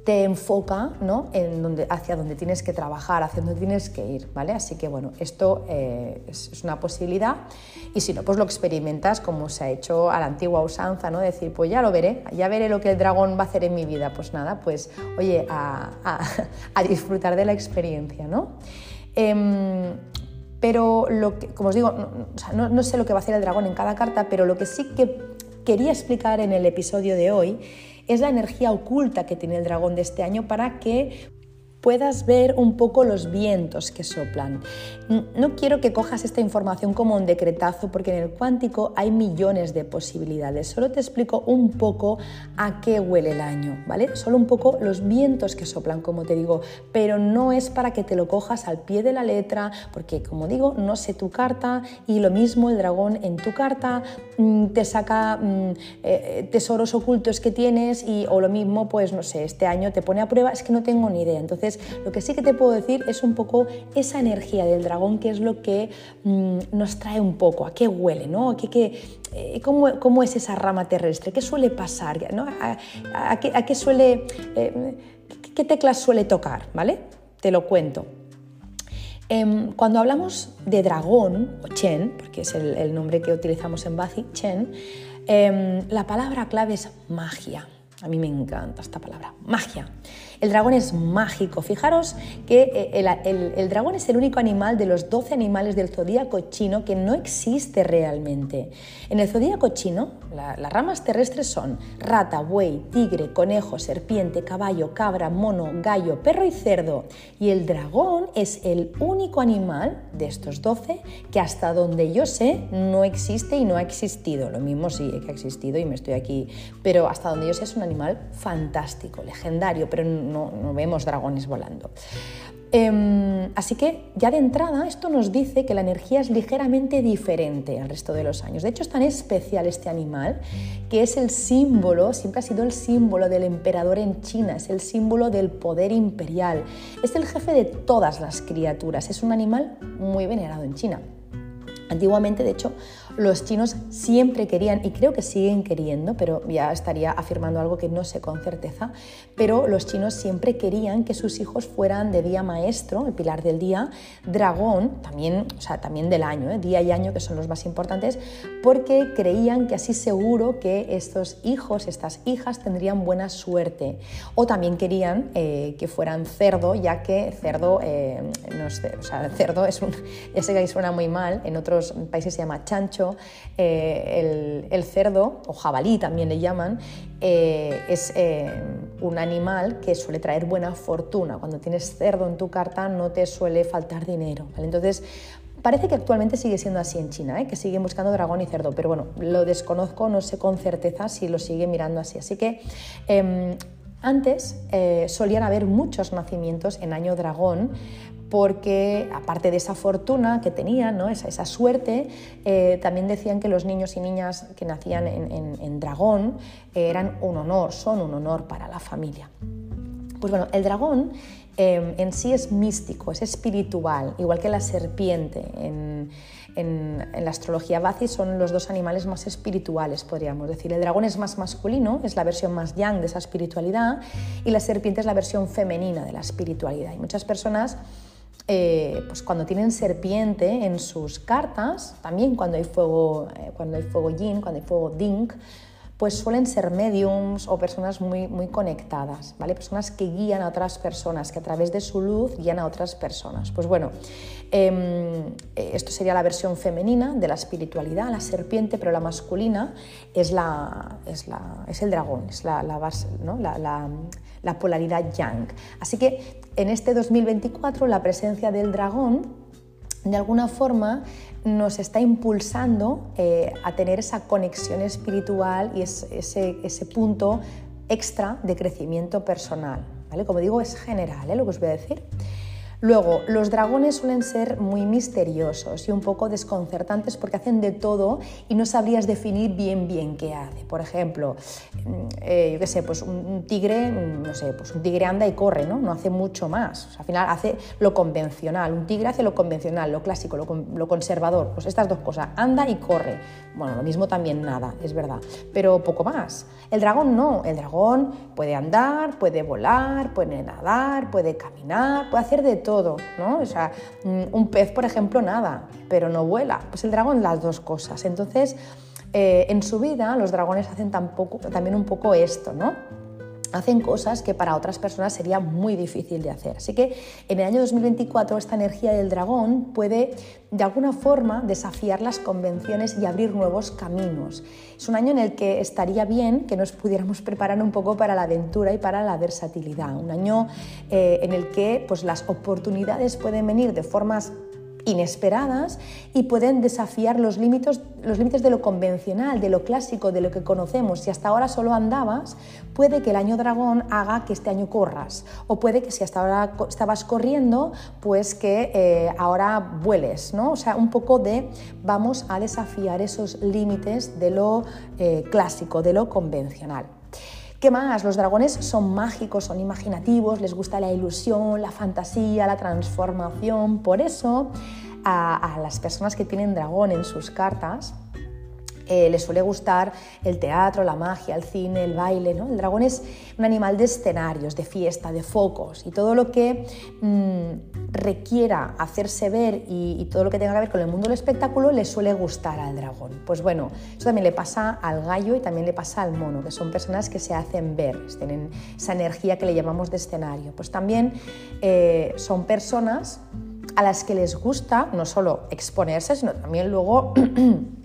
te enfoca ¿no? en donde, hacia donde tienes que trabajar, hacia donde tienes que ir, ¿vale? Así que bueno, esto eh, es, una posibilidad y si no, pues lo experimentas como se ha hecho a la antigua usanza, ¿no? Decir, pues ya lo veré, ya veré lo que el dragón va a hacer en mi vida. Pues nada, pues oye, a, disfrutar de la experiencia, ¿no? Em, pero lo que, como os digo, no sé lo que va a hacer el dragón en cada carta, pero lo que sí que quería explicar en el episodio de hoy es la energía oculta que tiene el dragón de este año para que puedas ver un poco los vientos que soplan. No quiero que cojas esta información como un decretazo porque en el cuántico hay millones de posibilidades. Solo te explico un poco a qué huele el año, ¿vale? Solo un poco los vientos que soplan, como te digo, pero no es para que te lo cojas al pie de la letra, porque como digo, no sé tu carta y lo mismo el dragón en tu carta mm, te saca mm, eh, tesoros ocultos que tienes y o lo mismo, pues no sé, este año te pone a prueba, es que no tengo ni idea. Entonces, lo que sí que te puedo decir es un poco esa energía del dragón, que es lo que mm, nos trae un poco, a qué huele, ¿no? ¿A qué, eh, cómo, es esa rama terrestre? ¿Qué suele pasar? ¿A, qué, suele, eh, qué teclas suele tocar? ¿Vale? Te lo cuento. Em, cuando hablamos de dragón, o Chen, porque es el, nombre que utilizamos en Bazi, Chen, em, la palabra clave es magia. A mí me encanta esta palabra, magia. El dragón es mágico. Fijaros que eh, el, dragón es el único animal de los 12 animales del zodíaco chino que no existe realmente. En el zodíaco chino, las ramas terrestres son rata, buey, tigre, conejo, serpiente, caballo, cabra, mono, gallo, perro y cerdo. Y el dragón es el único animal de estos 12 que hasta donde yo sé no existe y no ha existido. Lo mismo sí que ha existido y me estoy aquí, pero hasta donde yo sé es un animal fantástico, legendario, pero no, vemos dragones volando. Em, así que ya de entrada esto nos dice que la energía es ligeramente diferente al resto de los años. De hecho es tan especial este animal que es el símbolo, siempre ha sido el símbolo del emperador en China, es el símbolo del poder imperial, es el jefe de todas las criaturas, es un animal muy venerado en China. Antiguamente, de hecho, los chinos siempre querían, y creo que siguen queriendo, pero ya estaría afirmando algo que no sé con certeza, pero los chinos siempre querían que sus hijos fueran de día maestro, el pilar del día, dragón, también, o sea, también del año, ¿eh? día y año, que son los más importantes, porque creían que así seguro que estos hijos, estas hijas tendrían buena suerte. O también querían eh, que fueran cerdo, ya que cerdo, eh, no o sea, cerdo es un, ya sé que suena muy mal, en otros países se llama chancho, eh, el, cerdo, o jabalí también le llaman, eh, es eh, un animal que suele traer buena fortuna. Cuando tienes cerdo en tu carta no te suele faltar dinero. Entonces, Parece que actualmente sigue siendo así en China, que siguen buscando dragón y cerdo, pero bueno, lo desconozco, no sé con certeza si lo sigue mirando así. Así que em, antes solían haber muchos nacimientos en año dragón, porque aparte de esa fortuna que tenían, esa, suerte, eh, también decían que los niños y niñas que nacían en, dragón eran un honor, son un honor para la familia. Pues bueno, el dragón em, en sí es místico, es espiritual, igual que la serpiente. En, la astrología Bazi son los dos animales más espirituales, podríamos decir. El dragón es más masculino, es la versión más yang de esa espiritualidad, y la serpiente es la versión femenina de la espiritualidad. Y muchas personas eh, pues cuando tienen serpiente en sus cartas, también cuando hay fuego, eh, cuando hay fuego yin, cuando hay fuego ding, pues suelen ser mediums o personas muy, muy conectadas, ¿vale? Personas que guían a otras personas, que a través de su luz guían a otras personas. Pues bueno, em, esto sería la versión femenina de la espiritualidad, la serpiente, pero la masculina es, la, es, la, es el dragón, es la, base, ¿no? La polaridad yang. Así que en este 2024 la presencia del dragón de alguna forma nos está impulsando eh, a tener esa conexión espiritual y ese, ese, punto extra de crecimiento personal. ¿vale? Como digo, es general ¿eh? lo que os voy a decir. Luego, los dragones suelen ser muy misteriosos y un poco desconcertantes porque hacen de todo y no sabrías definir bien bien qué hace. Por ejemplo, mm, eh, yo qué sé, pues un tigre, mm, no sé, pues un tigre anda y corre, ¿no? No hace mucho más. al final hace lo convencional. Un tigre hace lo convencional, lo clásico, lo, conservador. Pues estas dos cosas, anda y corre. Bueno, lo mismo también nada, es verdad, pero poco más. El dragón no, el dragón puede andar, puede volar, puede nadar, puede caminar, puede hacer de todo ¿no? O sea, mm, un pez, por ejemplo, nada, pero no vuela. Pues el dragón las dos cosas. Entonces, eh, en su vida los dragones hacen también un poco esto, ¿no? Hacen cosas que para otras personas sería muy difícil de hacer. Así que en el año 2024 esta energía del dragón puede de alguna forma desafiar las convenciones y abrir nuevos caminos. Es un año en el que estaría bien que nos pudiéramos preparar un poco para la aventura y para la versatilidad. Un año eh, en el que pues, las oportunidades pueden venir de formas inesperadas y pueden desafiar los límites, los límites de lo convencional, de lo clásico, de lo que conocemos. Si hasta ahora solo andabas, puede que el año dragón haga que este año corras. O puede que si hasta ahora estabas corriendo, pues que eh, ahora vueles. ¿no? O sea, un poco de vamos a desafiar esos límites de lo eh, clásico, de lo convencional. ¿Qué más? Los dragones son mágicos, son imaginativos, les gusta la ilusión, la fantasía, la transformación. Por eso, a, las personas que tienen dragón en sus cartas, eh, les suele gustar el teatro, la magia, el cine, el baile. ¿no? El dragón es un animal de escenarios, de fiesta, de focos y todo lo que mm, requiera hacerse ver y, todo lo que tenga que ver con el mundo del espectáculo le suele gustar al dragón. Pues bueno, eso también le pasa al gallo y también le pasa al mono, que son personas que se hacen ver, tienen esa energía que le llamamos de escenario. Pues también eh, son personas a las que les gusta no solo exponerse, sino también luego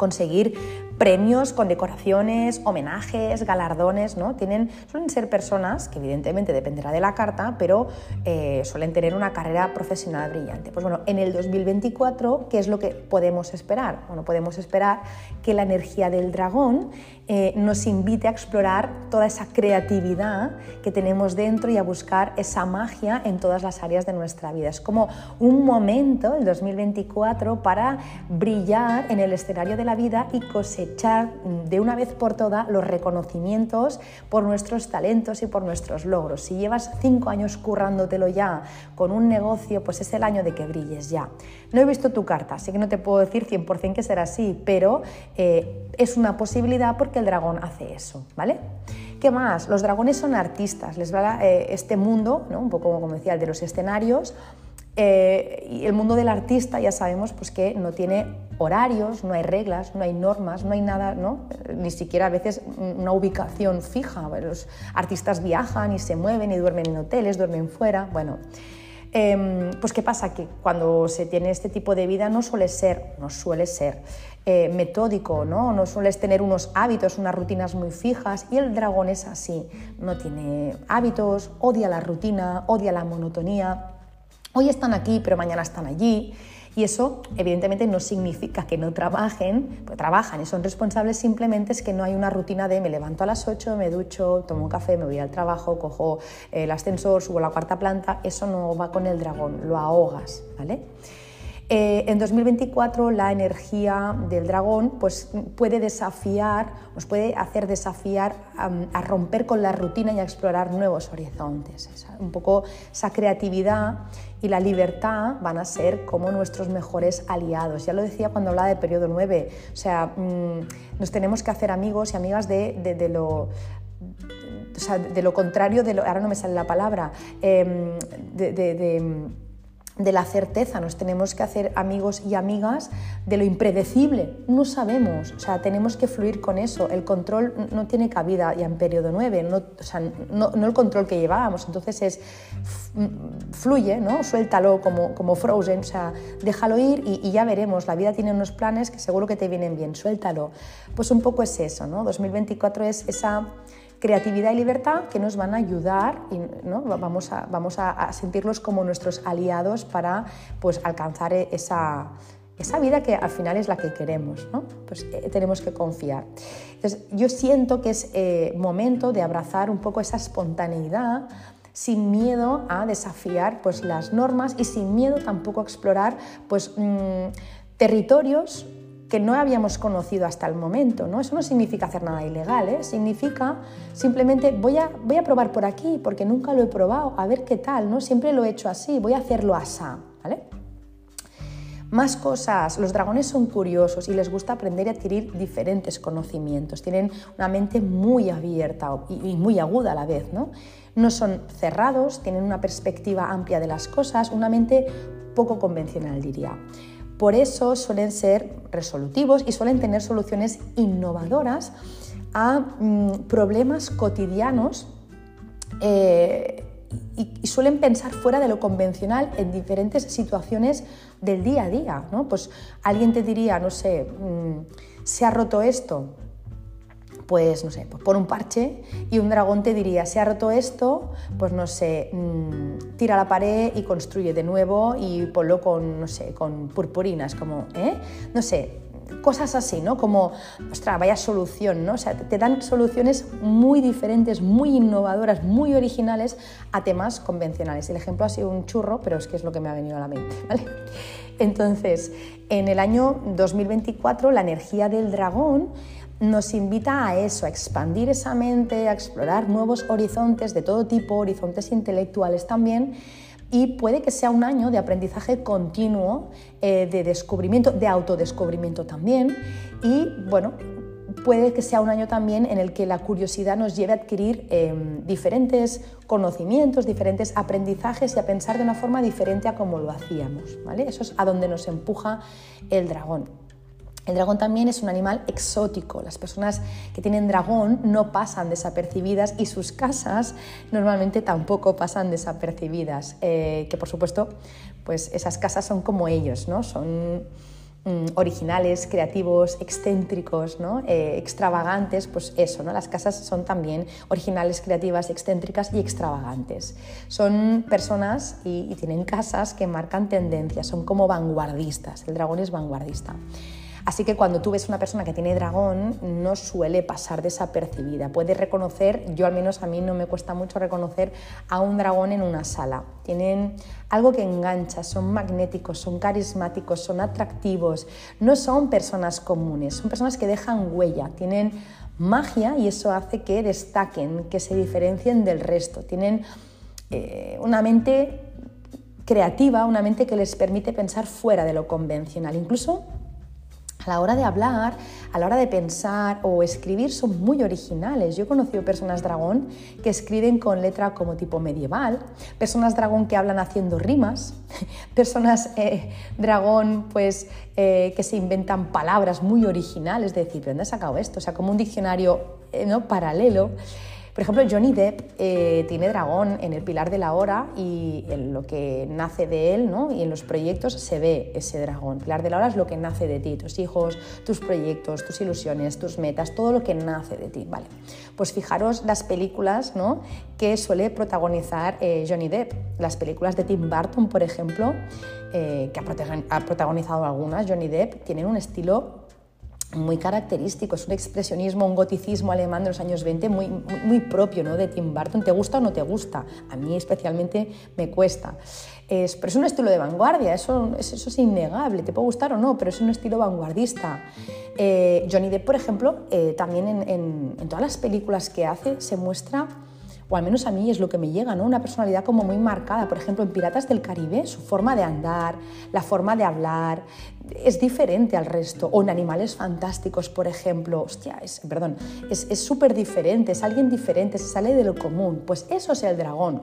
conseguir premios, condecoraciones, homenajes, galardones, ¿no? Tienen, suelen ser personas que evidentemente dependerá de la carta, pero eh, suelen tener una carrera profesional brillante. Pues bueno, en el 2024, ¿qué es lo que podemos esperar? Bueno, podemos esperar que la energía del dragón eh, nos invite a explorar toda esa creatividad que tenemos dentro y a buscar esa magia en todas las áreas de nuestra vida. Es como un momento, el 2024, para brillar en el escenario de la vida y cosechar de una vez por todas los reconocimientos por nuestros talentos y por nuestros logros. Si llevas cinco años currándotelo ya con un negocio, pues es el año de que brilles ya. No he visto tu carta, así que no te puedo decir 100% que será así, pero eh, es una posibilidad porque el dragón hace eso, ¿vale? ¿Qué más? Los dragones son artistas, les va eh, este mundo, ¿no? un poco como decía, el de los escenarios, eh, el mundo del artista ya sabemos pues, que no tiene horarios, no hay reglas, no hay normas, no hay nada, ¿no? ni siquiera a veces una ubicación fija. Los artistas viajan y se mueven y duermen en hoteles, duermen fuera. Bueno, em, pues ¿qué pasa? Que cuando se tiene este tipo de vida no suele ser, no suele ser eh, metódico, ¿no? no sueles tener unos hábitos, unas rutinas muy fijas y el dragón es así, no tiene hábitos, odia la rutina, odia la monotonía. Hoy están aquí, pero mañana están allí. Y eso, evidentemente, no significa que no trabajen, pues trabajan y son responsables, simplemente es que no hay una rutina de me levanto a las 8, me ducho, tomo un café, me voy al trabajo, cojo el ascensor, subo a la cuarta planta. Eso no va con el dragón, lo ahogas, ¿vale? Eh, en 2024 la energía del dragón pues, puede desafiar, nos puede hacer desafiar a romper con la rutina y a explorar nuevos horizontes. un poco esa creatividad y la libertad van a ser como nuestros mejores aliados. Ya lo decía cuando hablaba de periodo 9, o sea, mm, nos tenemos que hacer amigos y amigas de, lo de lo contrario, de lo, ahora no me sale la palabra, em, de, de la certeza, nos tenemos que hacer amigos y amigas de lo impredecible. No sabemos, o sea, tenemos que fluir con eso. El control no tiene cabida ya en periodo 9, no, o sea, no, el control que llevábamos. Entonces es fluye, ¿no? Suéltalo como, como Frozen, o sea, déjalo ir y, y, ya veremos. La vida tiene unos planes que seguro que te vienen bien, suéltalo. Pues un poco es eso, ¿no? 2024 es esa creatividad y libertad que nos van a ayudar y ¿no? vamos, a, vamos a, sentirlos como nuestros aliados para pues, alcanzar esa, esa vida que al final es la que queremos, ¿no? pues eh, tenemos que confiar. Entonces, yo siento que es eh, momento de abrazar un poco esa espontaneidad sin miedo a desafiar pues, las normas y sin miedo tampoco a explorar pues, mm, territorios que no habíamos conocido hasta el momento. ¿no? Eso no significa hacer nada ilegal, ¿eh? significa simplemente voy a, voy a probar por aquí porque nunca lo he probado, a ver qué tal, ¿no? siempre lo he hecho así, voy a hacerlo así. ¿vale? Más cosas, los dragones son curiosos y les gusta aprender y adquirir diferentes conocimientos, tienen una mente muy abierta y muy aguda a la vez, ¿no? No son cerrados, tienen una perspectiva amplia de las cosas, una mente poco convencional diría. Por eso suelen ser resolutivos y suelen tener soluciones innovadoras a mm, problemas cotidianos eh, y, suelen pensar fuera de lo convencional en diferentes situaciones del día a día. ¿no? Pues alguien te diría, no sé, mm, se ha roto esto, pues no sé, pues pon un parche y un dragón te diría, se ha roto esto, pues no sé, mm, tira la pared y construye de nuevo y ponlo con, no sé, con purpurinas, como, ¿eh? No sé, cosas así, ¿no? Como, ostras, vaya solución, ¿no? O sea, te dan soluciones muy diferentes, muy innovadoras, muy originales a temas convencionales. El ejemplo ha sido un churro, pero es que es lo que me ha venido a la mente, ¿vale? Entonces, en el año 2024, la energía del dragón nos invita a eso, a expandir esa mente, a explorar nuevos horizontes de todo tipo, horizontes intelectuales también, y puede que sea un año de aprendizaje continuo, eh, de descubrimiento, de autodescubrimiento también, y bueno, puede que sea un año también en el que la curiosidad nos lleve a adquirir em, diferentes conocimientos, diferentes aprendizajes y a pensar de una forma diferente a como lo hacíamos. ¿vale? Eso es a donde nos empuja el dragón. El dragón también es un animal exótico. Las personas que tienen dragón no pasan desapercibidas y sus casas normalmente tampoco pasan desapercibidas. Eh, que por supuesto, pues esas casas son como ellos, ¿no? Son mm, originales, creativos, excéntricos, ¿no? Eh, extravagantes, pues eso, ¿no? Las casas son también originales, creativas, excéntricas y extravagantes. Son personas y, y tienen casas que marcan tendencias, son como vanguardistas. El dragón es vanguardista. Así que cuando tú ves una persona que tiene dragón, no suele pasar desapercibida. Puedes reconocer, yo al menos a mí no me cuesta mucho reconocer a un dragón en una sala. Tienen algo que engancha, son magnéticos, son carismáticos, son atractivos. No son personas comunes, son personas que dejan huella, tienen magia y eso hace que destaquen, que se diferencien del resto. Tienen eh, una mente creativa, una mente que les permite pensar fuera de lo convencional. Incluso a la hora de hablar, a la hora de pensar o escribir son muy originales. Yo he conocido personas dragón que escriben con letra como tipo medieval, personas dragón que hablan haciendo rimas, personas eh, dragón pues eh, que se inventan palabras muy originales, es decir, ¿de dónde has sacado esto? O sea, como un diccionario eh, ¿no? paralelo. Por ejemplo, Johnny Depp eh, tiene dragón en el pilar de la hora y en lo que nace de él ¿no? y en los proyectos se ve ese dragón. Pilar de la hora es lo que nace de ti, tus hijos, tus proyectos, tus ilusiones, tus metas, todo lo que nace de ti. Vale. Pues fijaros las películas ¿no? que suele protagonizar eh, Johnny Depp. Las películas de Tim Burton, por ejemplo, eh, que ha protagonizado algunas, Johnny Depp, tienen un estilo muy característico, es un expresionismo, un goticismo alemán de los años 20 muy, muy, propio ¿no? de Tim Burton. ¿Te gusta o no te gusta? A mí especialmente me cuesta. Es, pero es un estilo de vanguardia, eso, eso es innegable, te puede gustar o no, pero es un estilo vanguardista. Eh, Johnny Depp, por ejemplo, eh, también en, en todas las películas que hace se muestra o al menos a mí es lo que me llega, ¿no? Una personalidad como muy marcada. Por ejemplo, en Piratas del Caribe, su forma de andar, la forma de hablar, es diferente al resto. O en Animales Fantásticos, por ejemplo, hostia, es, perdón, es súper diferente, es alguien diferente, se sale de lo común. Pues eso es el dragón.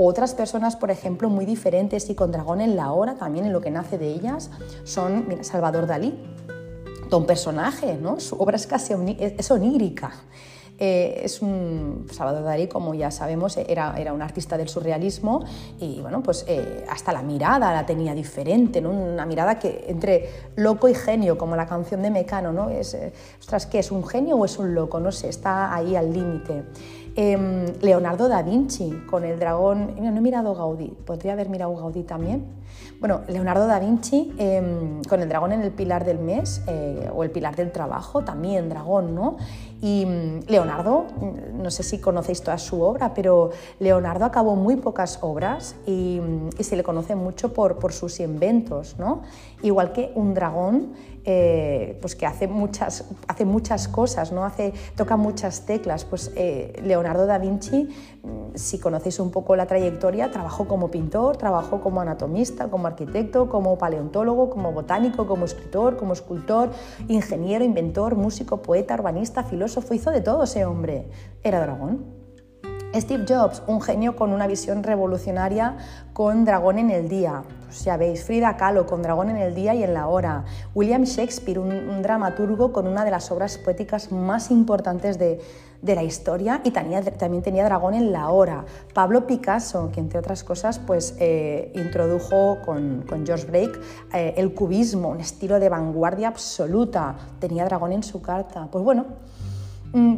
Otras personas, por ejemplo, muy diferentes y con dragón en la hora, también en lo que nace de ellas, son mira, Salvador Dalí, todo un personaje, ¿no? Su obra es casi es onírica. Eh, es un Salvador Dalí, como ya sabemos, era, era un artista del surrealismo y bueno, pues eh, hasta la mirada la tenía diferente, ¿no? una mirada que entre loco y genio, como la canción de Mecano, ¿no? Es, eh, ostras, ¿qué es un genio o es un loco? No sé, está ahí al límite. Em, Leonardo da Vinci con el dragón, no he mirado Gaudí, podría haber mirado Gaudí también. Bueno, Leonardo da Vinci em, con el dragón en el pilar del mes o el pilar del trabajo, también dragón, ¿no? Y mm, Leonardo, mm, no sé si conocéis toda su obra, pero Leonardo acabó muy pocas obras y, mm, se le conoce mucho por, por, sus inventos, ¿no? Igual que un dragón, eh, pues que hace muchas, hace muchas cosas, ¿no? Hace, toca muchas teclas. Pues eh, Leonardo da Vinci, si conocéis un poco la trayectoria, trabajó como pintor, trabajó como anatomista, como arquitecto, como paleontólogo, como botánico, como escritor, como escultor, ingeniero, inventor, músico, poeta, urbanista, filósofo, hizo de todo ese hombre. Era dragón. Steve Jobs, un genio con una visión revolucionaria con dragón en el día. Pues ya veis, Frida Kahlo con dragón en el día y en la hora. William Shakespeare, un, dramaturgo con una de las obras poéticas más importantes de, la historia y también tenía dragón en la hora. Pablo Picasso, que entre otras cosas pues, eh, introdujo con, George Brake eh, el cubismo, un estilo de vanguardia absoluta, tenía dragón en su carta. Pues bueno,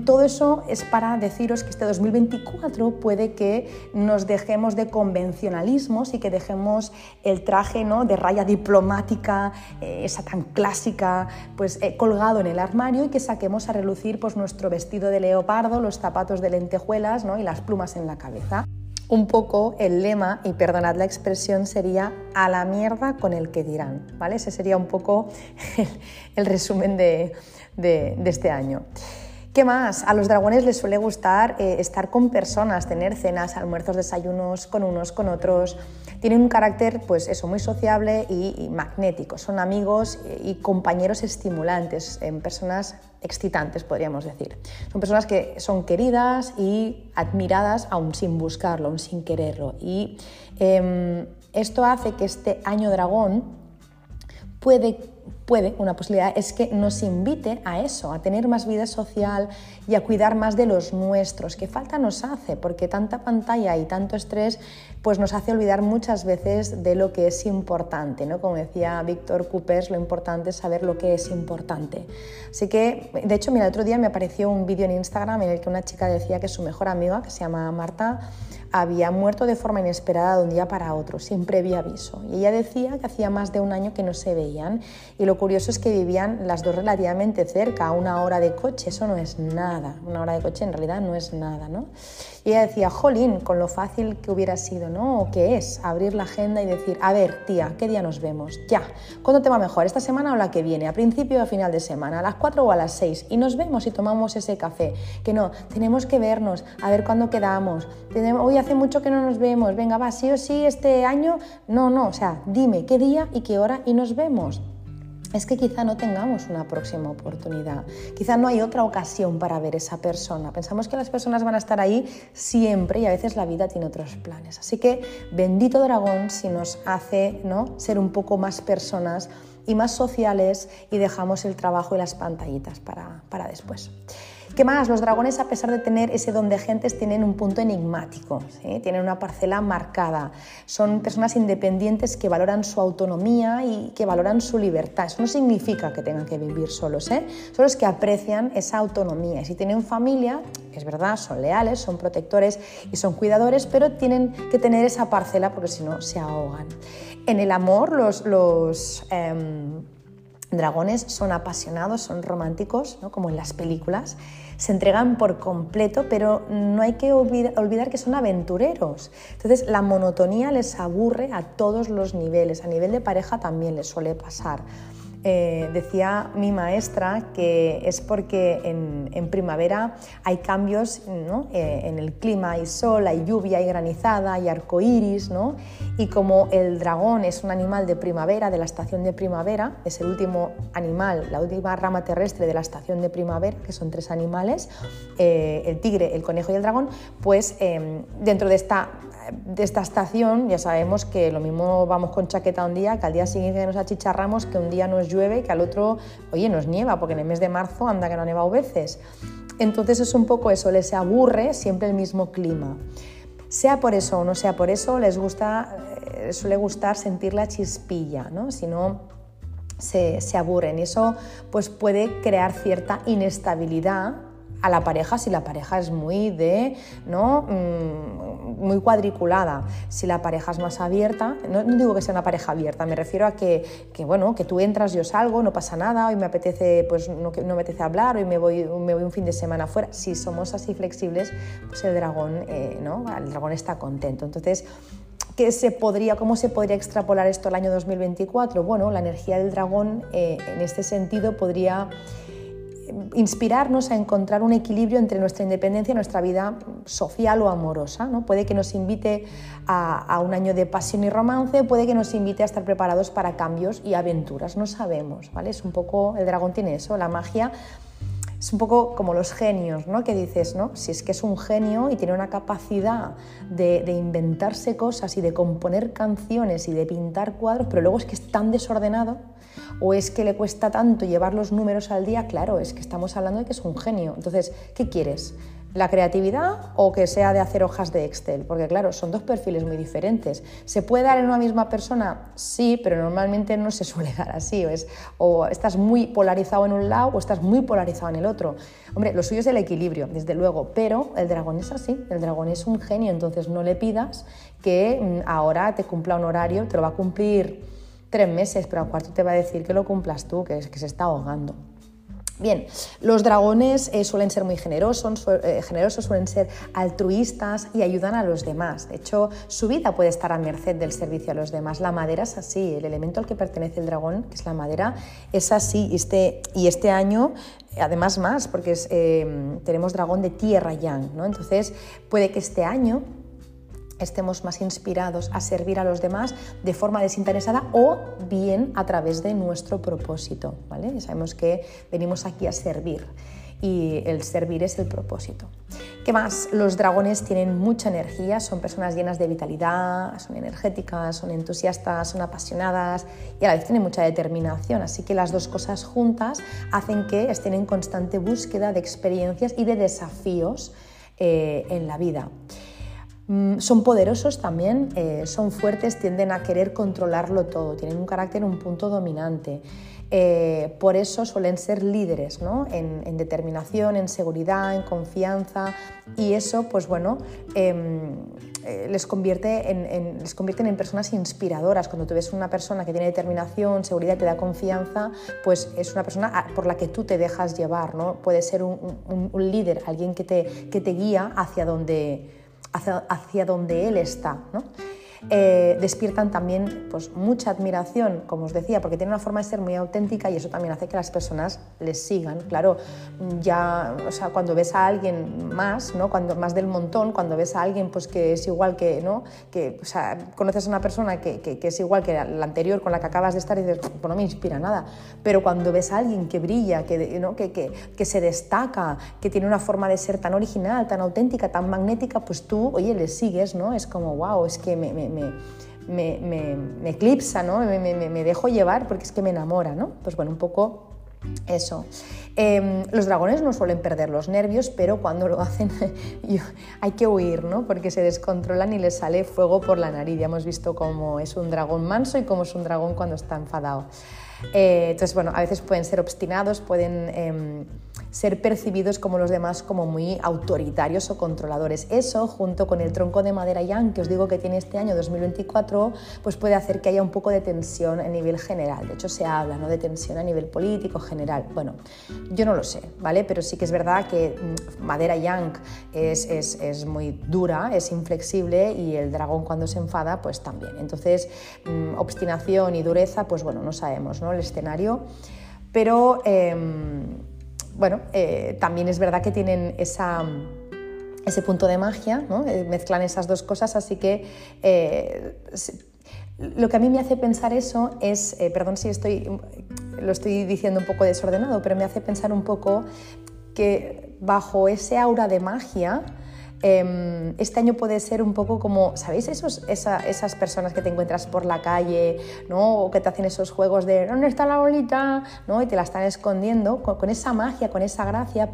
todo eso es para deciros que este 2024 puede que nos dejemos de convencionalismos y que dejemos el traje ¿no? de raya diplomática, eh, esa tan clásica, pues eh, colgado en el armario y que saquemos a relucir pues, nuestro vestido de leopardo, los zapatos de lentejuelas ¿no? y las plumas en la cabeza. Un poco el lema, y perdonad la expresión, sería a la mierda con el que dirán. ¿vale? Ese sería un poco el, resumen de este año. ¿Qué más? A los dragones les suele gustar eh, estar con personas, tener cenas, almuerzos, desayunos con unos, con otros. Tienen un carácter, pues eso, muy sociable y, magnético. Son amigos y, compañeros estimulantes, personas excitantes, podríamos decir. Son personas que son queridas y admiradas aún sin buscarlo, aún sin quererlo. Y em, esto hace que este año dragón puede puede, una posibilidad, es que nos invite a eso, a tener más vida social y a cuidar más de los nuestros, que falta nos hace, porque tanta pantalla y tanto estrés pues nos hace olvidar muchas veces de lo que es importante, ¿no? Como decía Víctor Coopers, lo importante es saber lo que es importante. Así que, de hecho, mira, el otro día me apareció un vídeo en Instagram en el que una chica decía que su mejor amiga, que se llama Marta, había muerto de forma inesperada de un día para otro, sin previo aviso. Y ella decía que hacía más de un año que no se veían y lo curioso es que vivían las dos relativamente cerca, una hora de coche, eso no es nada, una hora de coche en realidad no es nada, ¿no? Y ella decía, jolín, con lo fácil que hubiera sido, ¿no? O que es abrir la agenda y decir, a ver, tía, ¿qué día nos vemos? Ya, ¿cuándo te va mejor? ¿Esta semana o la que viene? ¿A principio o a final de semana? ¿A las 4 o a las 6? Y nos vemos y tomamos ese café. Que no, tenemos que vernos, a ver cuándo quedamos. Hoy hace mucho que no nos vemos, venga, va, sí o sí, este año. No, no, o sea, dime qué día y qué hora y nos vemos es que quizá no tengamos una próxima oportunidad, quizá no hay otra ocasión para ver esa persona. Pensamos que las personas van a estar ahí siempre y a veces la vida tiene otros planes. Así que bendito dragón si nos hace ¿no? ser un poco más personas y más sociales y dejamos el trabajo y las pantallitas para, para después. ¿Qué más? Los dragones, a pesar de tener ese don de gentes, tienen un punto enigmático, tienen una parcela marcada. Son personas independientes que valoran su autonomía y que valoran su libertad. Eso no significa que tengan que vivir solos, ¿eh? son los que aprecian esa autonomía. Si tienen familia, es verdad, son leales, son protectores y son cuidadores, pero tienen que tener esa parcela porque si no se ahogan. En el amor, los... los em, dragones son apasionados, son románticos, ¿no? como en las películas, se entregan por completo, pero no hay que olvidar que son aventureros. Entonces la monotonía les aburre a todos los niveles, a nivel de pareja también les suele pasar. Eh, decía mi maestra que es porque en, primavera hay cambios eh, en el clima, hay sol, hay lluvia, hay granizada, hay arcoíris, ¿no? y como el dragón es un animal de primavera, de la estación de primavera, es el último animal, la última rama terrestre de la estación de primavera, que son tres animales, eh, el tigre, el conejo y el dragón, pues dentro de esta de esta estación ya sabemos que lo mismo vamos con chaqueta un día, que al día siguiente nos achicharramos, que un día nos llueve, que al otro, oye, nos nieva, porque en el mes de marzo anda que no ha nevado veces. Entonces es un poco eso, les aburre siempre el mismo clima. Sea por eso o no sea por eso, les gusta, eh, suele gustar sentir la chispilla, ¿no? Si no, se, se aburren eso pues puede crear cierta inestabilidad a la pareja si la pareja es muy de, ¿no? Mm, muy cuadriculada. Si la pareja es más abierta, no, digo que sea una pareja abierta, me refiero a que, bueno, que tú entras, yo salgo, no pasa nada, hoy me apetece, pues no, no me apetece hablar, hoy me voy, me voy un fin de semana fuera. Si somos así flexibles, pues el dragón, eh, ¿no? El dragón está contento. Entonces, ¿Qué se podría, ¿Cómo se podría extrapolar esto al año 2024? Bueno, la energía del dragón eh, en este sentido podría inspirarnos a encontrar un equilibrio entre nuestra independencia y nuestra vida social o amorosa. ¿no? Puede que nos invite a, un año de pasión y romance, puede que nos invite a estar preparados para cambios y aventuras, no sabemos. ¿vale? Es un poco, el dragón tiene eso, la magia es un poco como los genios, ¿no? Que dices, ¿no? Si es que es un genio y tiene una capacidad de, de, inventarse cosas y de componer canciones y de pintar cuadros, pero luego es que es tan desordenado o es que le cuesta tanto llevar los números al día, claro, es que estamos hablando de que es un genio. Entonces, ¿qué quieres? ¿La creatividad o que sea de hacer hojas de Excel? Porque claro, son dos perfiles muy diferentes. ¿Se puede dar en una misma persona? Sí, pero normalmente no se suele dar así. O, es, estás muy polarizado en un lado o estás muy polarizado en el otro. Hombre, lo suyo es el equilibrio, desde luego, pero el dragón es así. El dragón es un genio, entonces no le pidas que mm, ahora te cumpla un horario, te lo va a cumplir tres meses, pero a cuarto te va a decir que lo cumplas tú, que, que se está ahogando. Bien, los dragones eh, suelen ser muy generosos, eh, generosos, suelen ser altruistas y ayudan a los demás. De hecho, su vida puede estar a merced del servicio a los demás. La madera es así, el elemento al que pertenece el dragón, que es la madera, es así. Y este, y este año, además más, porque eh, tenemos dragón de tierra yang, ¿no? Entonces, puede que este año estemos más inspirados a servir a los demás de forma desinteresada o bien a través de nuestro propósito. ¿vale? sabemos que venimos aquí a servir. y el servir es el propósito. ¿Qué más? Los dragones tienen mucha energía, son personas llenas de vitalidad, son energéticas, son entusiastas, son apasionadas y a la vez tienen mucha determinación. Así que las dos cosas juntas hacen que estén en constante búsqueda de experiencias y de desafíos eh, en la vida. Mm, son poderosos también, eh, son fuertes, tienden a querer controlarlo todo, tienen un carácter un punto dominante. Eh, por eso suelen ser líderes en, determinación, en seguridad, en confianza y eso pues bueno em, eh, les, convierte en, les convierten en personas inspiradoras. Cuando tú ves una persona que tiene determinación, seguridad, te da confianza, pues es una persona por la que tú te dejas llevar. ¿no? Puede ser un, líder, alguien que te, que te guía hacia donde, hacia, hacia donde él está. ¿no? Eh, despiertan también pues, mucha admiración, como os decía, porque tienen una forma de ser muy auténtica y eso también hace que las personas les sigan. Claro, ya, o sea, cuando ves a alguien más, ¿no? cuando, más del montón, cuando ves a alguien pues, que es igual que, ¿no? que o sea, conoces a una persona que, que, es igual que la anterior con la que acabas de estar y dices, pues no me inspira nada. Pero cuando ves a alguien que brilla, que, ¿no? que, que, se destaca, que tiene una forma de ser tan original, tan auténtica, tan magnética, pues tú, oye, le sigues, ¿no? Es como, wow, es que me me, eclipsa, ¿no? me, dejo llevar porque es que me enamora. ¿no? Pues bueno, un poco eso. Em, los dragones no suelen perder los nervios, pero cuando lo hacen hay que huir, ¿no? porque se descontrolan y les sale fuego por la nariz. Ya hemos visto cómo es un dragón manso y cómo es un dragón cuando está enfadado. Eh, entonces, bueno, a veces pueden ser obstinados, pueden em, ser percibidos como los demás como muy autoritarios o controladores. Eso, junto con el tronco de madera yang que os digo que tiene este año 2024, pues puede hacer que haya un poco de tensión a nivel general. De hecho, se habla ¿no? de tensión a nivel político general. Bueno, yo no lo sé, ¿vale? Pero sí que es verdad que mm, madera yang es, es, es muy dura, es inflexible y el dragón cuando se enfada, pues también. Entonces, mm, obstinación y dureza, pues bueno, no sabemos, ¿no? El escenario. Pero em, bueno, eh, también es verdad que tienen ese punto de magia. Eh, mezclan esas dos cosas, así que eh, lo que a mí me hace pensar eso es, perdón si estoy, lo estoy diciendo un poco desordenado, pero me hace pensar un poco que bajo ese aura de magia, em, este año puede ser un poco como, ¿sabéis? Esas personas que te encuentras por la calle, ¿no? O que te hacen esos juegos de ¿dónde está la bolita? ¿no? Y te la están escondiendo. con esa magia, con esa gracia,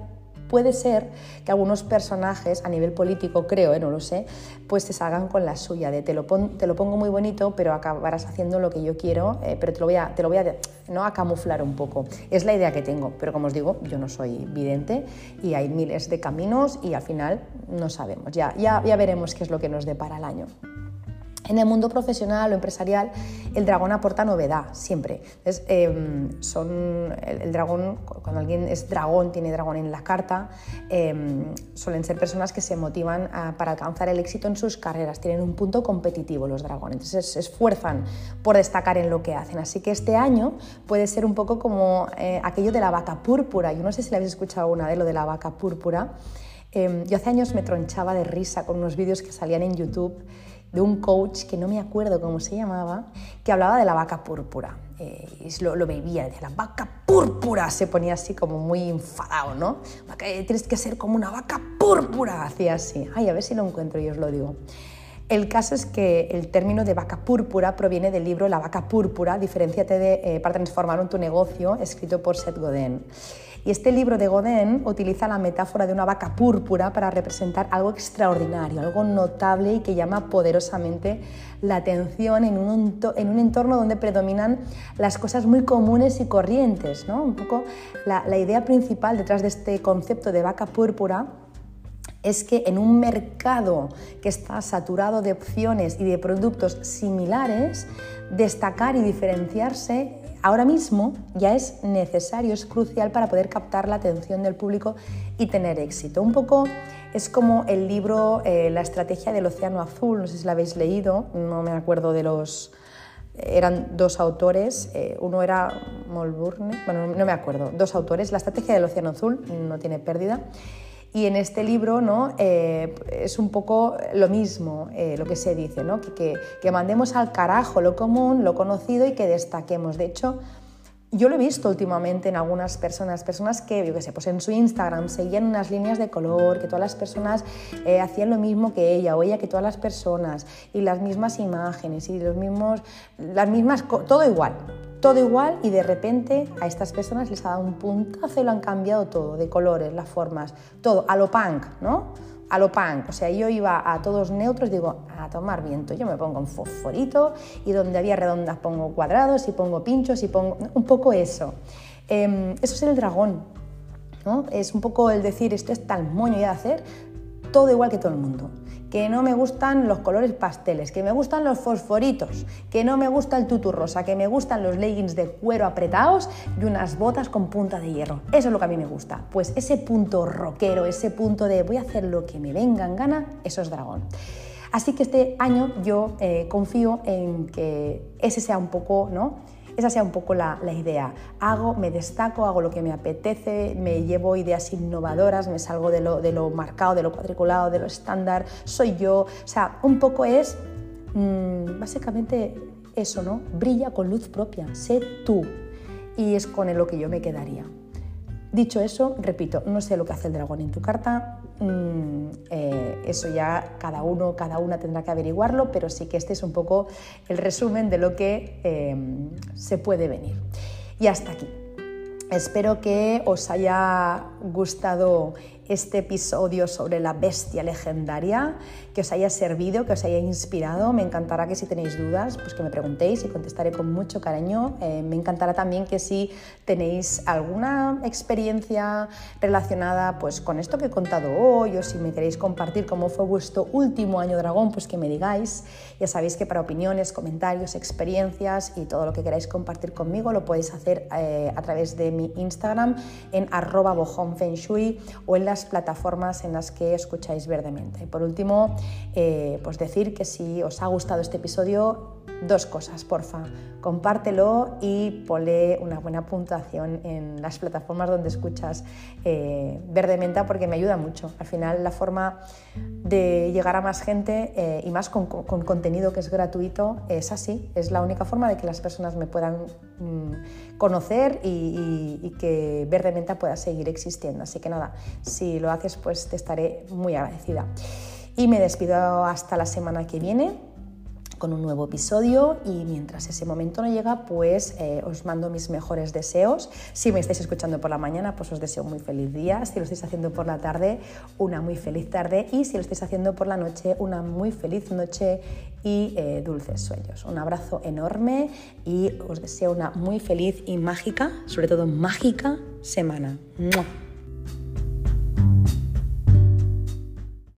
puede ser que algunos personajes a nivel político, creo, ¿eh? no lo sé, pues te salgan con la suya, de te lo, te lo pongo muy bonito, pero acabarás haciendo lo que yo quiero, eh, pero te lo voy, a, te lo voy a, ¿no? a camuflar un poco. Es la idea que tengo, pero como os digo, yo no soy vidente y hay miles de caminos y al final no sabemos. Ya, ya, ya veremos qué es lo que nos depara el año. En el mundo profesional o empresarial, el dragón aporta novedad, siempre. Em, son, el, dragón, cuando alguien es dragón, tiene dragón en la carta, em, suelen ser personas que se motivan para alcanzar el éxito en sus carreras, tienen un punto competitivo los dragones, entonces se esfuerzan por destacar en lo que hacen. Así que este año puede ser un poco como eh, aquello de la vaca púrpura. Yo no sé si le habéis escuchado una de lo de la vaca púrpura. Em, yo hace años me tronchaba de risa con unos vídeos que salían en YouTube de un coach que no me acuerdo cómo se llamaba, que hablaba de la vaca púrpura. Eh, lo, lo bebía, decía, la vaca púrpura, se ponía así como muy enfadado, ¿no? Eh, tienes que ser como una vaca púrpura, hacía así. Ay, a ver si lo encuentro y os lo digo. El caso es que el término de vaca púrpura proviene del libro La vaca púrpura, diferenciate de, eh, para transformar en tu negocio, escrito por Seth Godin. Y este libro de Godin utiliza la metáfora de una vaca púrpura para representar algo extraordinario, algo notable y que llama poderosamente la atención en un, en un entorno donde predominan las cosas muy comunes y corrientes. ¿no? Un poco la, la idea principal detrás de este concepto de vaca púrpura es que en un mercado que está saturado de opciones y de productos similares, destacar y diferenciarse ahora mismo ya es necesario, es crucial para poder captar la atención del público y tener éxito. Un poco es como el libro eh, La estrategia del océano azul, no sé si lo habéis leído, no me acuerdo de los... Eran dos autores, eh, uno era Molburne, bueno, no me acuerdo, dos autores, La estrategia del océano azul, no tiene pérdida, y en este libro ¿no? Eh, es un poco lo mismo eh, lo que se dice, ¿no? que, que, mandemos al carajo lo común, lo conocido y que destaquemos. De hecho, yo lo he visto últimamente en algunas personas, personas que, yo qué sé, pues en su Instagram seguían unas líneas de color, que todas las personas eh, hacían lo mismo que ella, o ella que todas las personas, y las mismas imágenes, y los mismos, las mismas, todo igual, todo igual, y de repente a estas personas les ha dado un puntazo y lo han cambiado todo, de colores, las formas, todo, a lo punk, ¿no? A lo punk. O sea, yo iba a todos neutros, digo, a tomar viento. Yo me pongo un fosforito y donde había redondas pongo cuadrados y pongo pinchos y pongo un poco eso. Em, eso es el dragón. ¿no? Es un poco el decir, esto es tal moño de hacer, todo igual que todo el mundo que no me gustan los colores pasteles, que me gustan los fosforitos, que no me gusta el tutu rosa, que me gustan los leggings de cuero apretados y unas botas con punta de hierro. Eso es lo que a mí me gusta. Pues ese punto rockero, ese punto de voy a hacer lo que me venga en gana, eso es dragón. Así que este año yo eh, confío en que ese sea un poco, ¿no? Esa sea un poco la, idea. Hago, me destaco, hago lo que me apetece, me llevo ideas innovadoras, me salgo de lo, de lo marcado, de lo cuadriculado, de lo estándar, soy yo. O sea, un poco es mm, básicamente eso, ¿no? Brilla con luz propia, sé tú. Y es con lo que yo me quedaría. Dicho eso, repito, no sé lo que hace el dragón en tu carta, mm, eh, eso ya cada uno, cada una tendrá que averiguarlo, pero sí que este es un poco el resumen de lo que eh, se puede venir. Y hasta aquí. Espero que os haya gustado este episodio sobre la bestia legendaria, que os haya servido, que os haya inspirado. Me encantará que si tenéis dudas, pues que me preguntéis y contestaré con mucho cariño. Eh, me encantará también que si tenéis alguna experiencia relacionada pues, con esto que he contado hoy o si me queréis compartir cómo fue vuestro último año dragón, pues que me digáis. Ya sabéis que para opiniones, comentarios, experiencias y todo lo que queráis compartir conmigo lo podéis hacer eh, a través de mi Instagram en arroba bojonfenshui o en la plataformas en las que escucháis verdemente. Y por último, eh, pues decir que si os ha gustado este episodio, dos cosas, porfa. Compártelo y ponle una buena puntuación en las plataformas donde escuchas eh, Verdementa porque me ayuda mucho. Al final la forma de llegar a más gente eh, y más con, contenido que es gratuito es así. Es la única forma de que las personas me puedan mm, conocer y, que Verdementa pueda seguir existiendo. Así que nada, si lo haces pues te estaré muy agradecida. Y me despido hasta la semana que viene con un nuevo episodio y mientras ese momento no llega, pues eh, os mando mis mejores deseos. Si me estáis escuchando por la mañana, pues os deseo un muy feliz día. Si lo estáis haciendo por la tarde, una muy feliz tarde. Y si lo estáis haciendo por la noche, una muy feliz noche y eh, dulces sueños. Un abrazo enorme y os deseo una muy feliz y mágica, sobre todo mágica, semana.